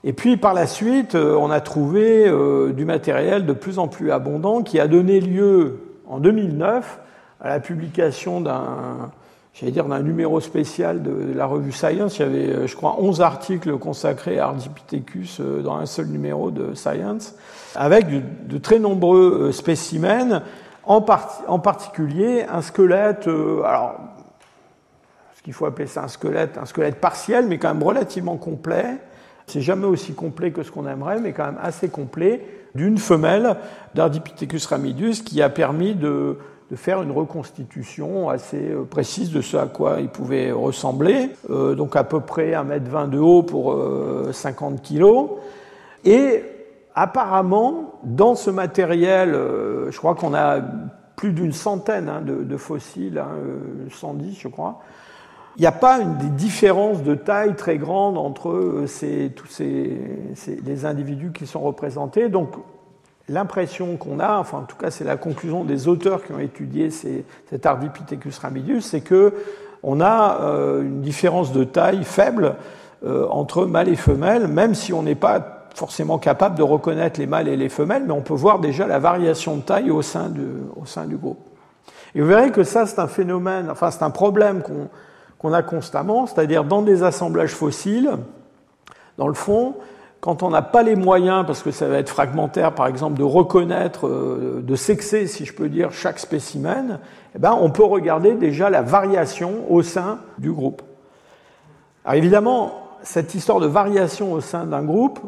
Et puis par la suite, euh, on a trouvé euh, du matériel de plus en plus abondant qui a donné lieu en 2009 à la publication d'un j'allais dire d'un numéro spécial de la revue Science. Il y avait, euh, je crois, 11 articles consacrés à Ardipithecus dans un seul numéro de Science, avec de, très nombreux spécimens, en, en particulier un squelette, alors ce qu'il faut appeler ça un squelette, un squelette partiel, mais quand même relativement complet, c'est jamais aussi complet que ce qu'on aimerait, mais quand même assez complet, d'une femelle d'Ardipithecus ramidus qui a permis de, faire une reconstitution assez euh, précise de ce à quoi il pouvait ressembler. Euh, donc à peu près 1m20 de haut pour 50 euh, kg. Et apparemment, dans ce matériel, je crois qu'on a plus d'une centaine hein, de, fossiles, 110 hein, je crois, il n'y a pas une des différences de taille très grandes entre ces, tous ces, les individus qui sont représentés. Donc l'impression qu'on a, enfin en tout cas c'est la conclusion des auteurs qui ont étudié cet Ardipithecus ramidus, c'est que on a euh, une différence de taille faible euh, entre mâles et femelles, même si on n'est pas forcément capable de reconnaître les mâles et les femelles, mais on peut voir déjà la variation de taille au sein, au sein du groupe. Et vous verrez que ça c'est un phénomène, enfin c'est un problème qu'on a constamment, c'est-à-dire dans des assemblages fossiles, dans le fond, quand on n'a pas les moyens, parce que ça va être fragmentaire par exemple, de reconnaître, euh, de sexer, si je peux dire, chaque spécimen, eh ben, on peut regarder déjà la variation au sein du groupe. Alors évidemment, cette histoire de variation au sein d'un groupe,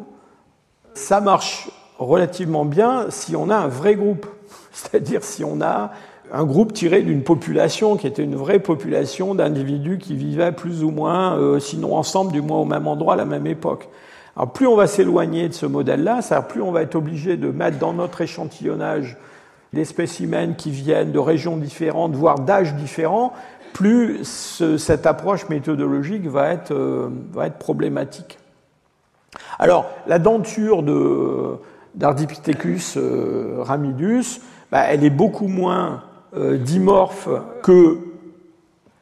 ça marche relativement bien si on a un vrai groupe, c'est-à-dire si on a un groupe tiré d'une population qui était une vraie population d'individus qui vivaient plus ou moins, euh, sinon ensemble, du moins au même endroit à la même époque. Alors plus on va s'éloigner de ce modèle-là, plus on va être obligé de mettre dans notre échantillonnage des spécimens qui viennent de régions différentes, voire d'âges différents, plus cette approche méthodologique va être, euh, va être problématique. Alors, la denture d'Ardipithecus euh, ramidus, bah, elle est beaucoup moins euh, dimorphe que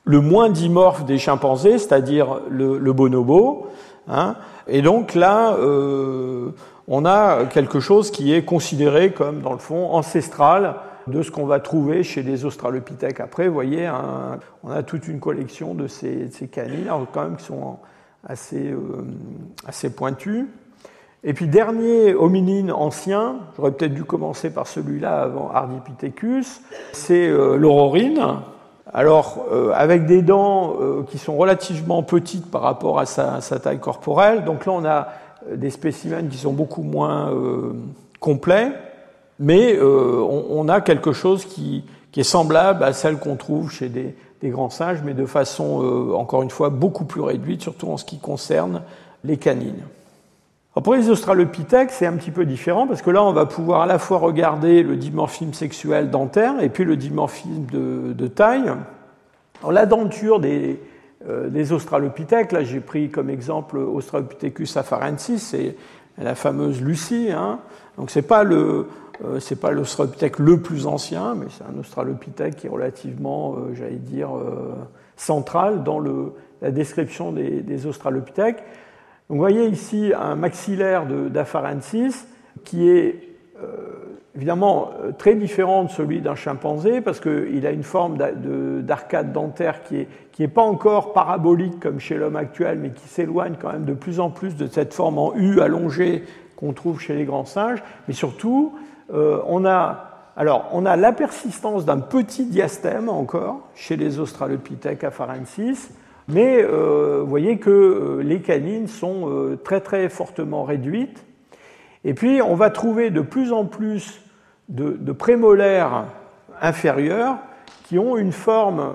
le moins dimorphe des chimpanzés, c'est-à-dire le, bonobo. Hein. Et donc là, euh, on a quelque chose qui est considéré comme, dans le fond, ancestral de ce qu'on va trouver chez les australopithèques. Après, vous voyez, on a toute une collection de ces, canines, quand même qui sont assez, euh, assez pointus. Et puis dernier hominine ancien, j'aurais peut-être dû commencer par celui-là avant Ardipithecus, c'est euh, l'aurorine. Alors euh, avec des dents euh, qui sont relativement petites par rapport à sa, taille corporelle, donc là on a des spécimens qui sont beaucoup moins complets, mais on, a quelque chose qui, est semblable à celle qu'on trouve chez des, grands singes, mais de façon encore une fois beaucoup plus réduite, surtout en ce qui concerne les canines pour les australopithèques, c'est un petit peu différent parce que là, on va pouvoir à la fois regarder le dimorphisme sexuel dentaire et puis le dimorphisme de, taille. la denture des, euh, australopithèques, là j'ai pris comme exemple Australopithecus afarensis, c'est la fameuse Lucie. Hein. Donc c'est pas le euh, c'est pas l'australopithèque le plus ancien, mais c'est un australopithèque qui est relativement, euh, j'allais dire, central dans la description des, des australopithèques vous voyez ici un maxillaire d'Afarensis qui est euh, évidemment euh, très différent de celui d'un chimpanzé parce qu'il a une forme d'arcade dentaire qui n'est qui pas encore parabolique comme chez l'homme actuel, mais qui s'éloigne quand même de plus en plus de cette forme en U allongée qu'on trouve chez les grands singes. Mais surtout, euh, on a alors, on a la persistance d'un petit diastème encore chez les Australopithèques afarensis, mais euh, vous voyez que euh, les canines sont euh, très fortement réduites. Et puis on va trouver de plus en plus de, prémolaires inférieurs qui ont une forme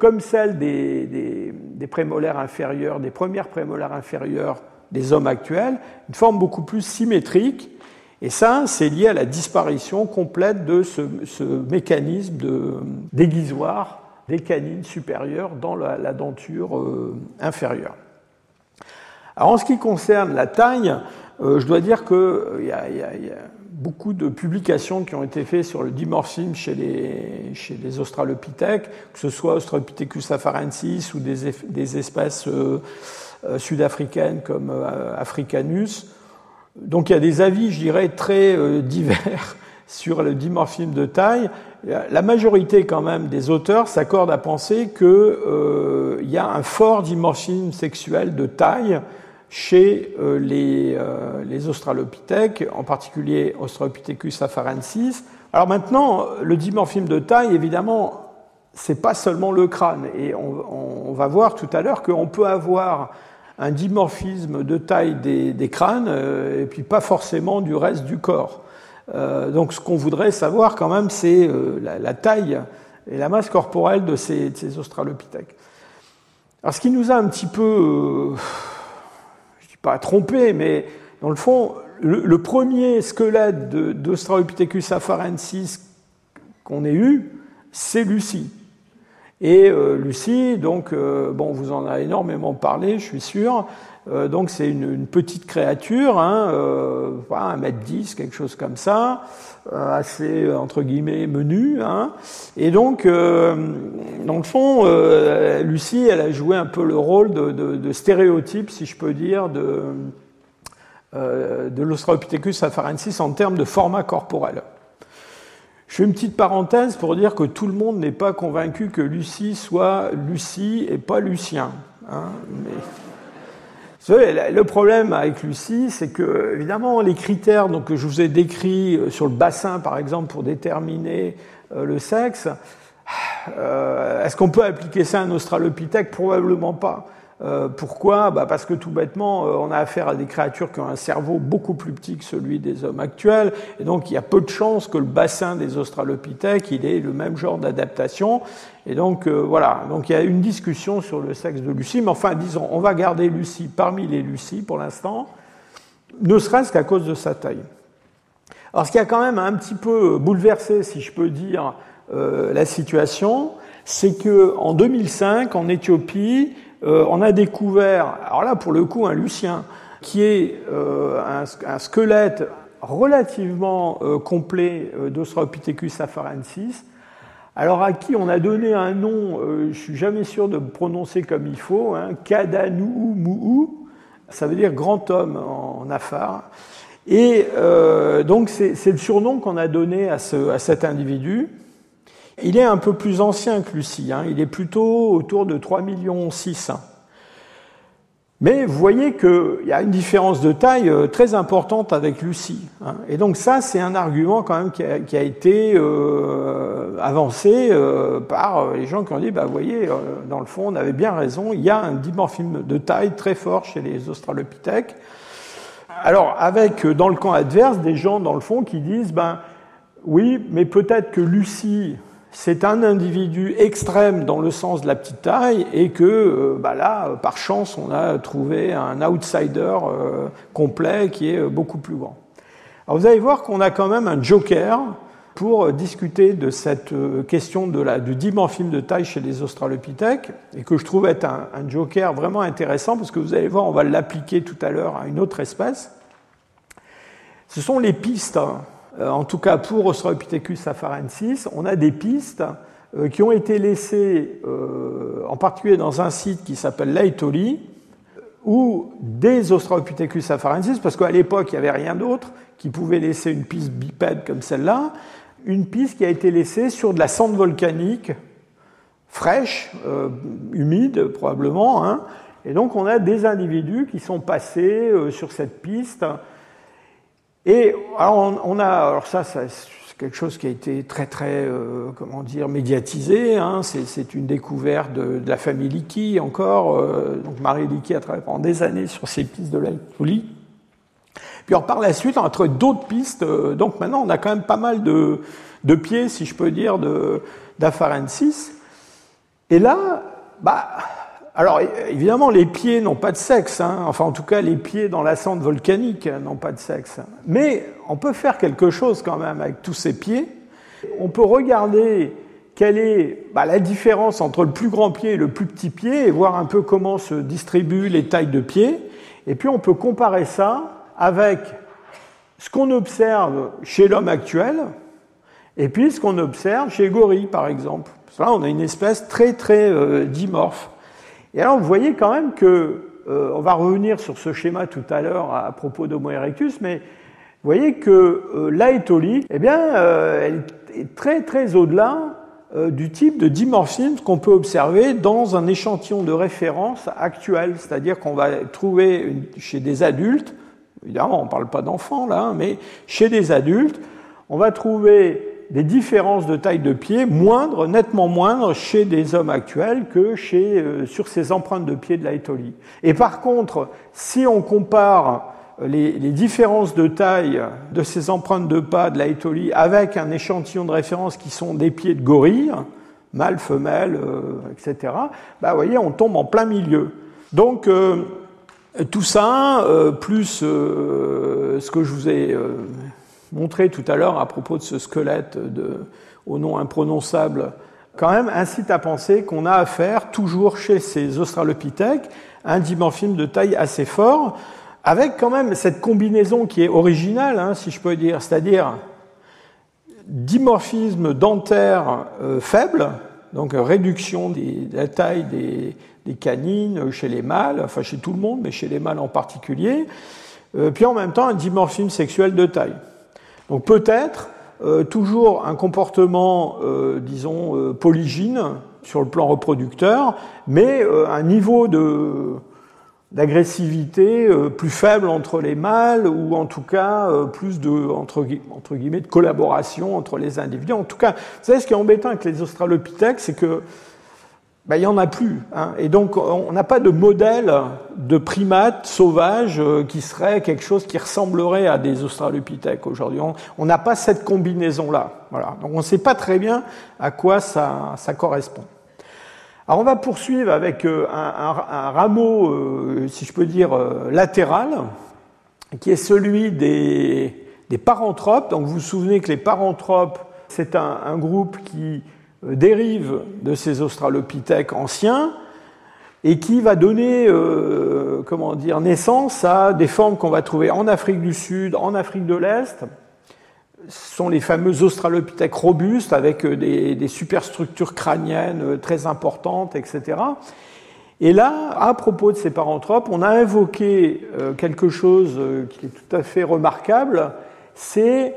comme celle des, prémolaires inférieurs, des premières prémolaires inférieures des hommes actuels, une forme beaucoup plus symétrique. Et ça, c'est lié à la disparition complète de ce, mécanisme de des canines supérieures dans la, denture inférieure. Alors, en ce qui concerne la taille, je dois dire qu'il y, a beaucoup de publications qui ont été faites sur le dimorphisme chez les, australopithèques, que ce soit Australopithecus afarensis ou des, espèces euh, euh, sud-africaines comme euh, Africanus. Donc il y a des avis, je dirais, très divers sur le dimorphisme de taille. La majorité quand même des auteurs s'accordent à penser qu'il y a un fort dimorphisme sexuel de taille chez euh, euh, les, australopithèques, en particulier Australopithecus afarensis. Alors maintenant, le dimorphisme de taille, évidemment, c'est pas seulement le crâne. Et on, va voir tout à l'heure qu'on peut avoir un dimorphisme de taille des, crânes euh, et puis pas forcément du reste du corps. Donc ce qu'on voudrait savoir quand même, c'est la, taille et la masse corporelle de ces, de australopithèques. Alors ce qui nous a un petit peu pas trompé, mais dans le fond, le, premier squelette d'Australopithecus afarensis qu'on ait eu, c'est Lucie. Et euh, Lucie, donc, euh, bon, vous en a énormément parlé, je suis sûr. Euh, donc, c'est une, petite créature, hein, un mètre dix, quelque chose comme ça, assez entre guillemets menu. Hein. Et donc, dans le fond, Lucie, elle a joué un peu le rôle de, stéréotype, si je peux dire, de, de l'Australopithecus afarensis en termes de format corporel. Je fais une petite parenthèse pour dire que tout le monde n'est pas convaincu que Lucie soit Lucie et pas Lucien. Hein, le problème avec Lucie, c'est que, évidemment, les critères que je vous ai décrits euh, sur le bassin, par exemple, pour déterminer euh, le sexe, euh, est-ce qu'on peut appliquer ça à un australopithèque? Probablement pas. Euh, pourquoi? Bah Parce que tout bêtement, euh, on a affaire à des créatures qui ont un cerveau beaucoup plus petit que celui des hommes actuels, et donc il y a peu de chances que le bassin des australopithèques il ait le même genre d'adaptation. Et donc euh, voilà, donc il y a une discussion sur le sexe de Lucie, mais enfin disons, on va garder Lucie parmi les Lucies pour l'instant, ne serait-ce qu'à cause de sa taille. Alors ce qui a quand même un petit peu bouleversé, si je peux dire, la situation, c'est que en 2005, en Éthiopie, euh, on a découvert, alors là pour le coup un lucien, qui est euh, un, squelette relativement euh, complet d'Australopithecus afarensis, alors à qui on a donné un nom, je suis jamais sûr de prononcer comme il faut, hein, Kadanou ça veut dire grand homme en, afar. Et donc c'est le surnom qu'on a donné à cet individu. Il est un peu plus ancien que Lucie, hein. il est plutôt autour de 3 millions 6. Mais vous voyez qu'il y a une différence de taille euh, très importante avec Lucie. Hein. Et donc ça, c'est un argument quand même qui a, été euh, avancé euh, par les gens qui ont dit, bah, vous voyez, dans le fond, on avait bien raison, il y a un dimorphisme de taille très fort chez les australopithèques. Alors, avec, dans le camp adverse, des gens, dans le fond, qui disent, ben, oui, mais peut-être que Lucie c'est un individu extrême dans le sens de la petite taille et que euh, bah là, par chance, on a trouvé un outsider euh, complet qui est beaucoup plus grand. Alors vous allez voir qu'on a quand même un joker pour discuter de cette euh, question de la, du dimorphisme de taille chez les australopithèques et que je trouve être un, joker vraiment intéressant parce que vous allez voir, on va l'appliquer tout à l'heure à une autre espèce. Ce sont les pistes hein, euh, en tout cas pour Australopithecus afarensis, on a des pistes euh, qui ont été laissées euh, en particulier dans un site qui s'appelle Laetoli, où des Australopithecus afarensis, parce qu'à l'époque il n'y avait rien d'autre qui pouvait laisser une piste bipède comme celle-là, une piste qui a été laissée sur de la cendre volcanique fraîche, humide probablement, hein. et donc on a des individus qui sont passés sur cette piste et alors on, a, alors ça, c'est quelque chose qui a été très très, euh, comment dire, médiatisé. Hein. C'est une découverte de, la famille Leakey encore. Euh, donc Marie Leakey a travaillé pendant des années sur ces pistes de l'alcoolie. Puis alors, par la suite, trouvé d'autres pistes. Euh, donc maintenant, on a quand même pas mal de, de pieds, si je peux dire, d'afarensis. Et là, bah, alors évidemment, les pieds n'ont pas de sexe, hein. enfin en tout cas les pieds dans la cendre volcanique n'ont pas de sexe. Mais on peut faire quelque chose quand même avec tous ces pieds. On peut regarder quelle est bah, la différence entre le plus grand pied et le plus petit pied, et voir un peu comment se distribuent les tailles de pieds. Et puis on peut comparer ça avec ce qu'on observe chez l'homme actuel, et puis ce qu'on observe chez gorille, par exemple. Là, on a une espèce très très euh, dimorphe. Et alors, vous voyez quand même que, euh, on va revenir sur ce schéma tout à l'heure à, propos d'Homo erectus, mais vous voyez que euh, eh bien, elle est très très au-delà du type de dimorphisme qu'on peut observer dans un échantillon de référence actuel, c'est-à-dire qu'on va trouver chez des adultes, évidemment on ne parle pas d'enfants là, mais chez des adultes, on va trouver des différences de taille de pied moindres, nettement moindres chez des hommes actuels que chez, euh, sur ces empreintes de pied de l'Aetolie. Et par contre, si on compare les, les, différences de taille de ces empreintes de pas de l'Aetolie avec un échantillon de référence qui sont des pieds de gorille, mâle, femelle, euh, etc., bah, vous voyez, on tombe en plein milieu. Donc, euh, tout ça, plus ce que je vous ai montré tout à l'heure à propos de ce squelette au nom imprononçable, quand même incite à penser qu'on a affaire, toujours chez ces australopithèques, à un dimorphisme de taille assez fort, avec quand même cette combinaison qui est originale, hein, si je peux dire, c'est-à-dire dimorphisme dentaire euh, faible, donc réduction de la taille des, des, canines chez les mâles, enfin chez tout le monde, mais chez les mâles en particulier, euh, puis en même temps un dimorphisme sexuel de taille. Donc peut-être euh, toujours un comportement, euh, disons, euh, polygyne sur le plan reproducteur, mais un niveau de, d'agressivité plus faible entre les mâles ou en tout cas plus de entre, entre, guillemets de collaboration entre les individus. En tout cas, vous savez ce qui est embêtant avec les australopithèques, c'est que ben, il n'y en a plus. Hein. Et donc, on n'a pas de modèle de primate sauvage euh, qui serait quelque chose qui ressemblerait à des australopithèques aujourd'hui. On n'a pas cette combinaison-là. Voilà. Donc, on ne sait pas très bien à quoi ça, ça correspond. Alors, on va poursuivre avec euh, un, rameau, euh, si je peux dire, latéral, qui est celui des, des paranthropes. Donc, vous vous souvenez que les paranthropes, c'est un, un groupe qui dérive de ces australopithèques anciens et qui va donner euh, comment dire, naissance à des formes qu'on va trouver en Afrique du Sud, en Afrique de l'Est. Ce sont les fameux australopithèques robustes avec euh, des, superstructures crâniennes très importantes, etc. Et là, à propos de ces paranthropes, on a invoqué quelque chose qui est tout à fait remarquable, c'est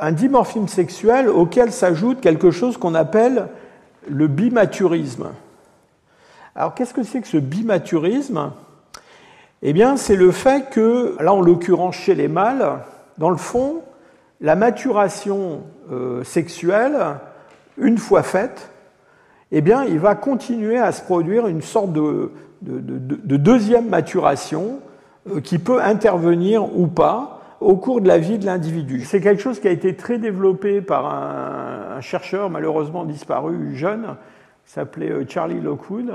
un dimorphisme sexuel auquel s'ajoute quelque chose qu'on appelle le bimaturisme. Alors qu'est-ce que c'est que ce bimaturisme? Eh bien, c'est le fait que, là en l'occurrence chez les mâles, dans le fond, la maturation euh, sexuelle, une fois faite, eh bien, il va continuer à se produire une sorte de, deuxième maturation euh, qui peut intervenir ou pas, au cours de la vie de l'individu. C'est quelque chose qui a été très développé par un, chercheur malheureusement disparu jeune, qui s'appelait euh, Charlie Lockwood.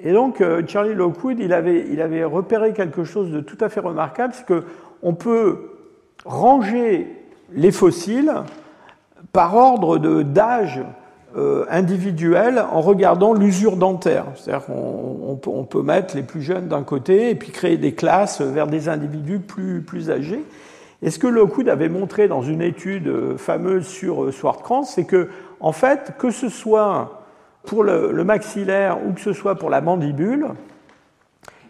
Et donc euh, Charlie Lockwood, il avait, avait repéré quelque chose de tout à fait remarquable, c'est qu'on peut ranger les fossiles par ordre d'âge euh, individuel en regardant l'usure dentaire. C'est-à-dire qu'on on peut mettre les plus jeunes d'un côté et puis créer des classes vers des individus plus, plus âgés. Et ce que Lockwood avait montré dans une étude euh, fameuse sur euh, Swartkrantz, c'est que, en fait, que ce soit pour le, le, maxillaire ou que ce soit pour la mandibule,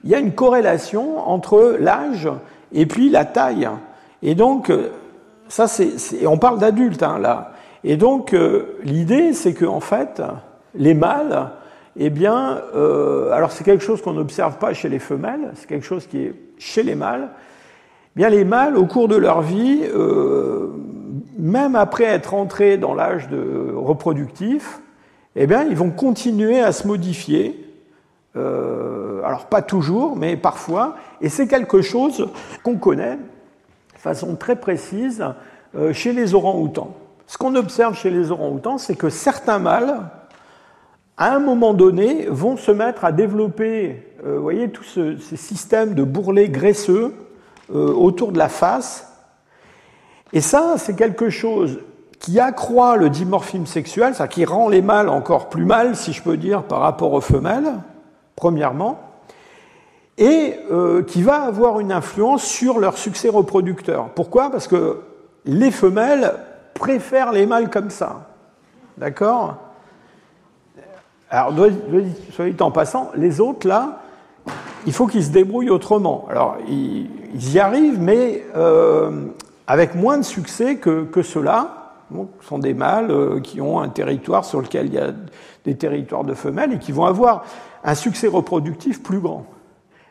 il y a une corrélation entre l'âge et puis la taille. Et donc, ça, c'est, on parle d'adultes hein, là. Et donc, euh, l'idée, c'est que en fait, les mâles, eh bien, euh, alors c'est quelque chose qu'on n'observe pas chez les femelles, c'est quelque chose qui est chez les mâles. Eh bien, les mâles, au cours de leur vie, euh, même après être entrés dans l'âge reproductif, eh bien, ils vont continuer à se modifier. alors pas toujours, mais parfois. Et c'est quelque chose qu'on connaît de façon très précise chez les orangs-outans. Ce qu'on observe chez les orang-outans, c'est que certains mâles, à un moment donné, vont se mettre à développer, euh, vous voyez, tous ces systèmes de bourrelets graisseux euh, autour de la face. Et ça, c'est quelque chose qui accroît le dimorphisme sexuel, c'est-à-dire qui rend les mâles encore plus mâles, si je peux dire, par rapport aux femelles, premièrement, et euh, qui va avoir une influence sur leur succès reproducteur. Pourquoi? Parce que les femelles préfèrent les mâles comme ça. D'accord? Alors, soit dit en passant, les autres, là, il faut qu'ils se débrouillent autrement. Alors, ils, y arrivent, mais euh, avec moins de succès que, ceux-là. Ce sont des mâles euh, qui ont un territoire sur lequel il y a des territoires de femelles et qui vont avoir un succès reproductif plus grand.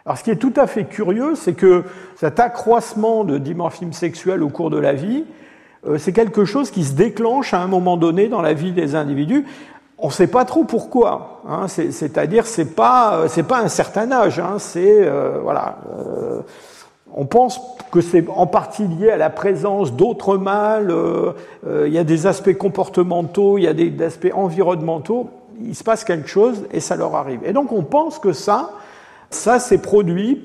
Alors, ce qui est tout à fait curieux, c'est que cet accroissement de dimorphisme sexuel au cours de la vie, c'est quelque chose qui se déclenche à un moment donné dans la vie des individus. On ne sait pas trop pourquoi. Hein, C'est-à-dire, c'est pas, euh, c'est pas un certain âge. Hein, c'est voilà. On pense que c'est en partie lié à la présence d'autres mâles, euh, euh, il y a des aspects comportementaux, il y a des aspects environnementaux, il se passe quelque chose et ça leur arrive. Et donc on pense que ça, ça s'est produit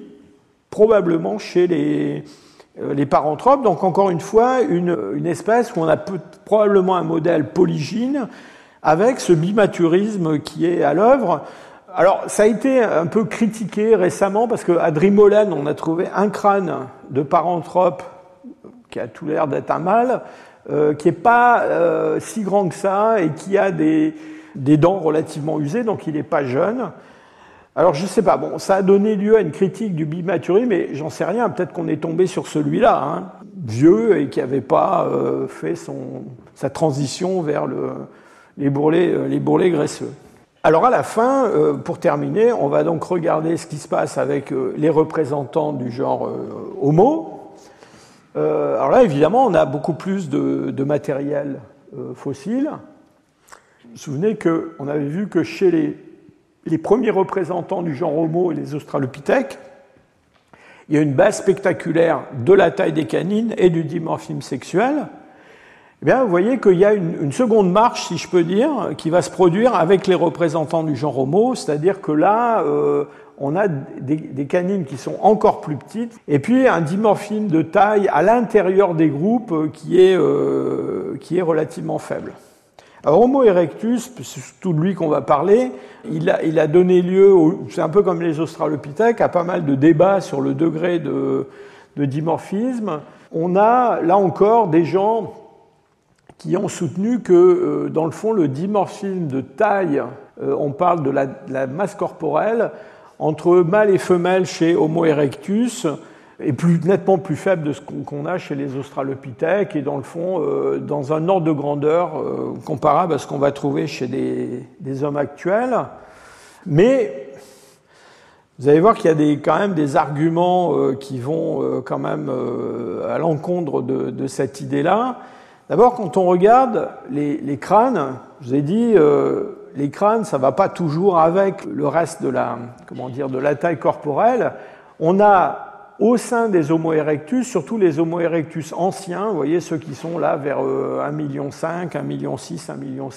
probablement chez les, euh, les paranthropes, donc encore une fois, une, espèce où on a probablement un modèle polygyne avec ce bimaturisme qui est à l'œuvre. Alors, ça a été un peu critiqué récemment parce qu'à Drimolen, on a trouvé un crâne de paranthrope qui a tout l'air d'être un mâle, euh, qui n'est pas euh, si grand que ça et qui a des, dents relativement usées, donc il n'est pas jeune. Alors, je ne sais pas, bon, ça a donné lieu à une critique du bimaturisme, mais j'en sais rien, peut-être qu'on est tombé sur celui-là, hein, vieux et qui n'avait pas euh, fait sa transition vers le, les, bourrelets, graisseux. Alors à la fin, euh, pour terminer, on va donc regarder ce qui se passe avec euh, les représentants du genre euh, Homo. alors là, évidemment, on a beaucoup plus de, matériel fossile. Vous vous souvenez qu'on avait vu que chez les, les, premiers représentants du genre Homo et les Australopithèques, il y a une base spectaculaire de la taille des canines et du dimorphisme sexuel. Eh bien, vous voyez qu'il y a une, seconde marche, si je peux dire, qui va se produire avec les représentants du genre Homo, c'est-à-dire que là, euh, on a des, canines qui sont encore plus petites, et puis un dimorphisme de taille à l'intérieur des groupes qui est, euh, qui est relativement faible. Alors, Homo erectus, c'est surtout de lui qu'on va parler, il a, donné lieu, c'est un peu comme les Australopithèques, à pas mal de débats sur le degré de, de dimorphisme. On a, là encore, des gens qui ont soutenu que, euh, dans le fond, le dimorphisme de taille, euh, on parle de la, masse corporelle, entre mâle et femelle chez Homo erectus, est plus, nettement plus faible de ce qu'on a chez les Australopithèques et dans le fond, euh, dans un ordre de grandeur comparable à ce qu'on va trouver chez des, hommes actuels. Mais vous allez voir qu'il y a quand même des arguments qui vont quand même à l'encontre de, cette idée-là. D'abord, quand on regarde les, crânes, je vous ai dit, euh, les crânes, ça ne va pas toujours avec le reste de la, comment dire, de la taille corporelle. On a au sein des Homo erectus, surtout les Homo erectus anciens, vous voyez ceux qui sont là vers 1,5 million, 1,6 million, 1,7 million,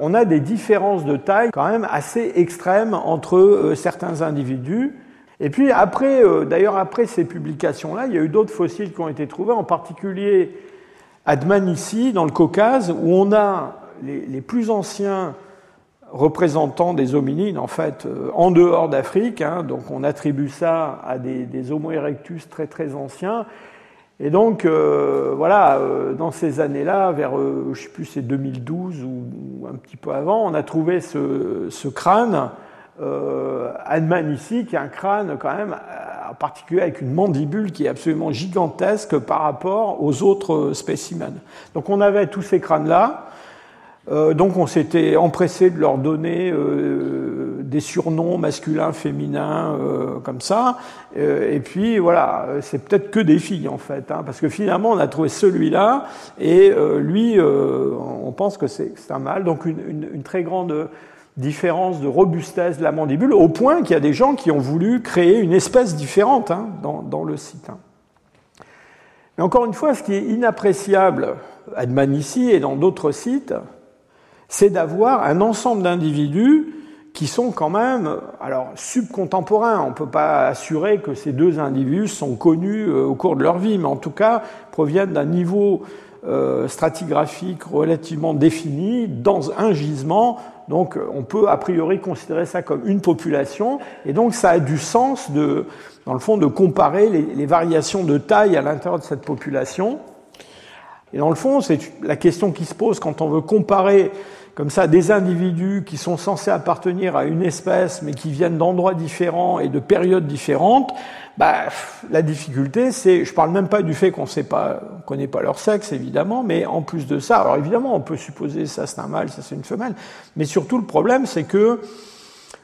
on a des différences de taille quand même assez extrêmes entre euh, certains individus. Et puis après, euh, d'ailleurs après ces publications-là, il y a eu d'autres fossiles qui ont été trouvés, en particulier Adman ici, dans le Caucase, où on a les, plus anciens représentants des hominines, en fait, euh, en dehors d'Afrique. Hein, donc on attribue ça à des, Homo erectus très très anciens. Et donc, euh, voilà, euh, dans ces années-là, vers, je ne sais plus, c'est 2012 ou, un petit peu avant, on a trouvé ce, crâne, Adman ici, qui est un crâne quand même en particulier avec une mandibule qui est absolument gigantesque par rapport aux autres spécimens. Donc on avait tous ces crânes-là, euh, donc on s'était empressé de leur donner euh, des surnoms masculins, féminins, euh, comme ça. et puis voilà, c'est peut-être que des filles en fait, hein, parce que finalement on a trouvé celui-là, et lui, on pense que c'est un mâle, donc une, très grande différence de robustesse de la mandibule, au point qu'il y a des gens qui ont voulu créer une espèce différente hein, dans, le site. Hein. Mais encore une fois, ce qui est inappréciable à Dmanisi et dans d'autres sites, c'est d'avoir un ensemble d'individus qui sont quand même alors subcontemporains. On ne peut pas assurer que ces deux individus sont connus euh, au cours de leur vie, mais en tout cas proviennent d'un niveau euh, stratigraphique relativement défini dans un gisement. Donc on peut a priori considérer ça comme une population. Et donc ça a du sens, de, dans le fond, de comparer les, les variations de taille à l'intérieur de cette population. Et dans le fond, c'est la question qui se pose quand on veut comparer comme ça des individus qui sont censés appartenir à une espèce mais qui viennent d'endroits différents et de périodes différentes, bah, la difficulté, c'est, je parle même pas du fait qu'on sait pas, on connaît pas leur sexe évidemment, mais en plus de ça, alors évidemment on peut supposer ça c'est un mâle, ça c'est une femelle, mais surtout le problème c'est que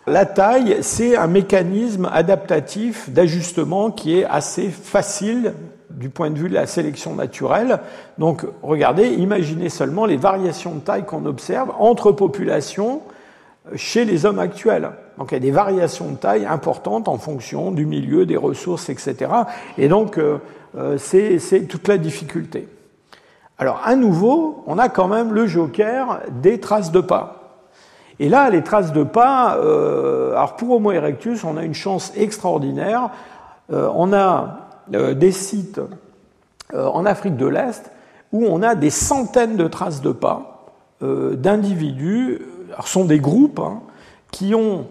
la taille, c'est un mécanisme adaptatif d'ajustement qui est assez facile du point de vue de la sélection naturelle. Donc, regardez, imaginez seulement les variations de taille qu'on observe entre populations chez les hommes actuels. Donc, il y a des variations de taille importantes en fonction du milieu, des ressources, etc. Et donc, euh, euh, c'est toute la difficulté. Alors, à nouveau, on a quand même le joker des traces de pas. Et là, les traces de pas, euh, alors pour Homo erectus, on a une chance extraordinaire. on a euh, des sites euh, en Afrique de l'Est où on a des centaines de traces de pas euh, d'individus, ce sont des groupes hein, qui ont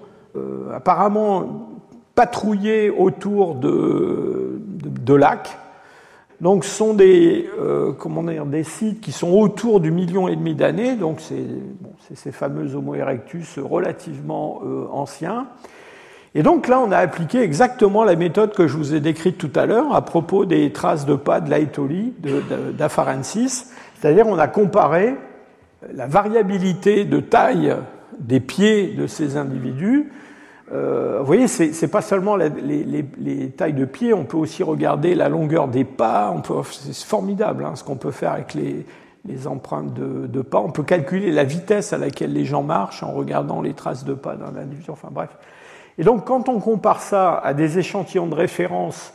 apparemment patrouillé autour de, lacs. Donc, ce sont des, sites qui sont autour du million et demi d'années, donc c'est ces fameux Homo erectus relativement anciens. Et donc là, on a appliqué exactement la méthode que je vous ai décrite tout à l'heure à propos des traces de pas de l'Aetoli, d'Afarensis. C'est-à-dire, on a comparé la variabilité de taille des pieds de ces individus. Euh, vous voyez, c'est pas seulement les, les, les, tailles de pieds, on peut aussi regarder la longueur des pas. C'est formidable hein, ce qu'on peut faire avec les, les empreintes de, de, pas. On peut calculer la vitesse à laquelle les gens marchent en regardant les traces de pas d'un individu. Enfin bref. Et donc, quand on compare ça à des échantillons de référence,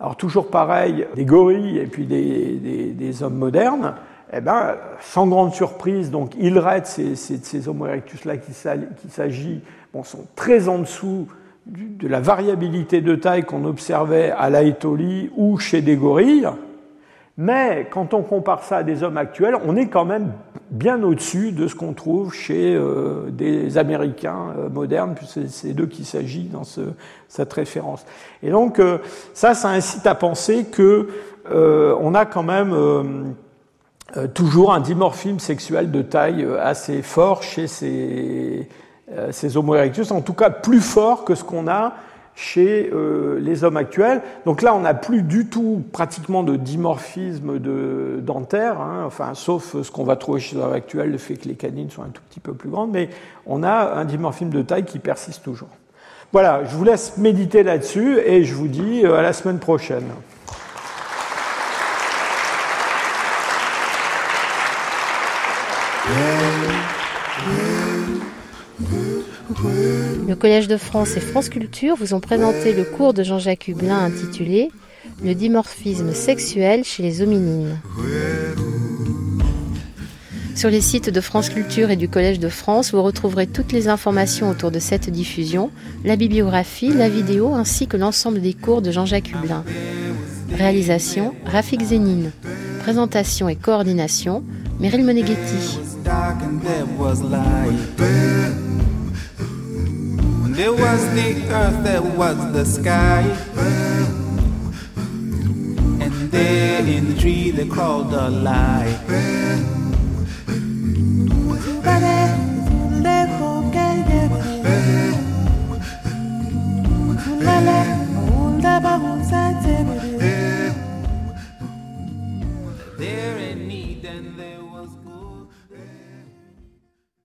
alors toujours pareil, des gorilles et puis des, hommes modernes, eh ben, sans grande surprise, donc Ilred, ces, ces, Homo erectus-là qu'il s'agit, sont très en dessous de la variabilité de taille qu'on observait à l'Aetoli ou chez des gorilles. Mais quand on compare ça à des hommes actuels, on est quand même bien au-dessus de ce qu'on trouve chez euh, des Américains euh, modernes, puisque c'est d'eux qu'il s'agit dans ce, cette référence. Et donc euh, ça, ça incite à penser que on a quand même toujours un dimorphisme sexuel de taille assez fort chez ces, ces en tout cas plus fort que ce qu'on a chez euh, les hommes actuels. Donc là, on n'a plus du tout pratiquement de dimorphisme de, dentaire, hein, enfin, sauf ce qu'on va trouver chez les hommes actuels, le fait que les canines sont un tout petit peu plus grandes, mais on a un dimorphisme de taille qui persiste toujours. Voilà, je vous laisse méditer là-dessus et je vous dis euh, à la semaine prochaine. Collège de France et France Culture vous ont présenté le cours de Jean-Jacques Hublin intitulé Le dimorphisme sexuel chez les hominines. Sur les sites de France Culture et du Collège de France, vous retrouverez toutes les informations autour de cette diffusion, la bibliographie, la vidéo ainsi que l'ensemble des cours de Jean-Jacques Hublin. Réalisation Rafik Zénine. Présentation et coordination Meryl Moneghetti. There was the earth, there was the sky. And there in the tree they crawled a lie. There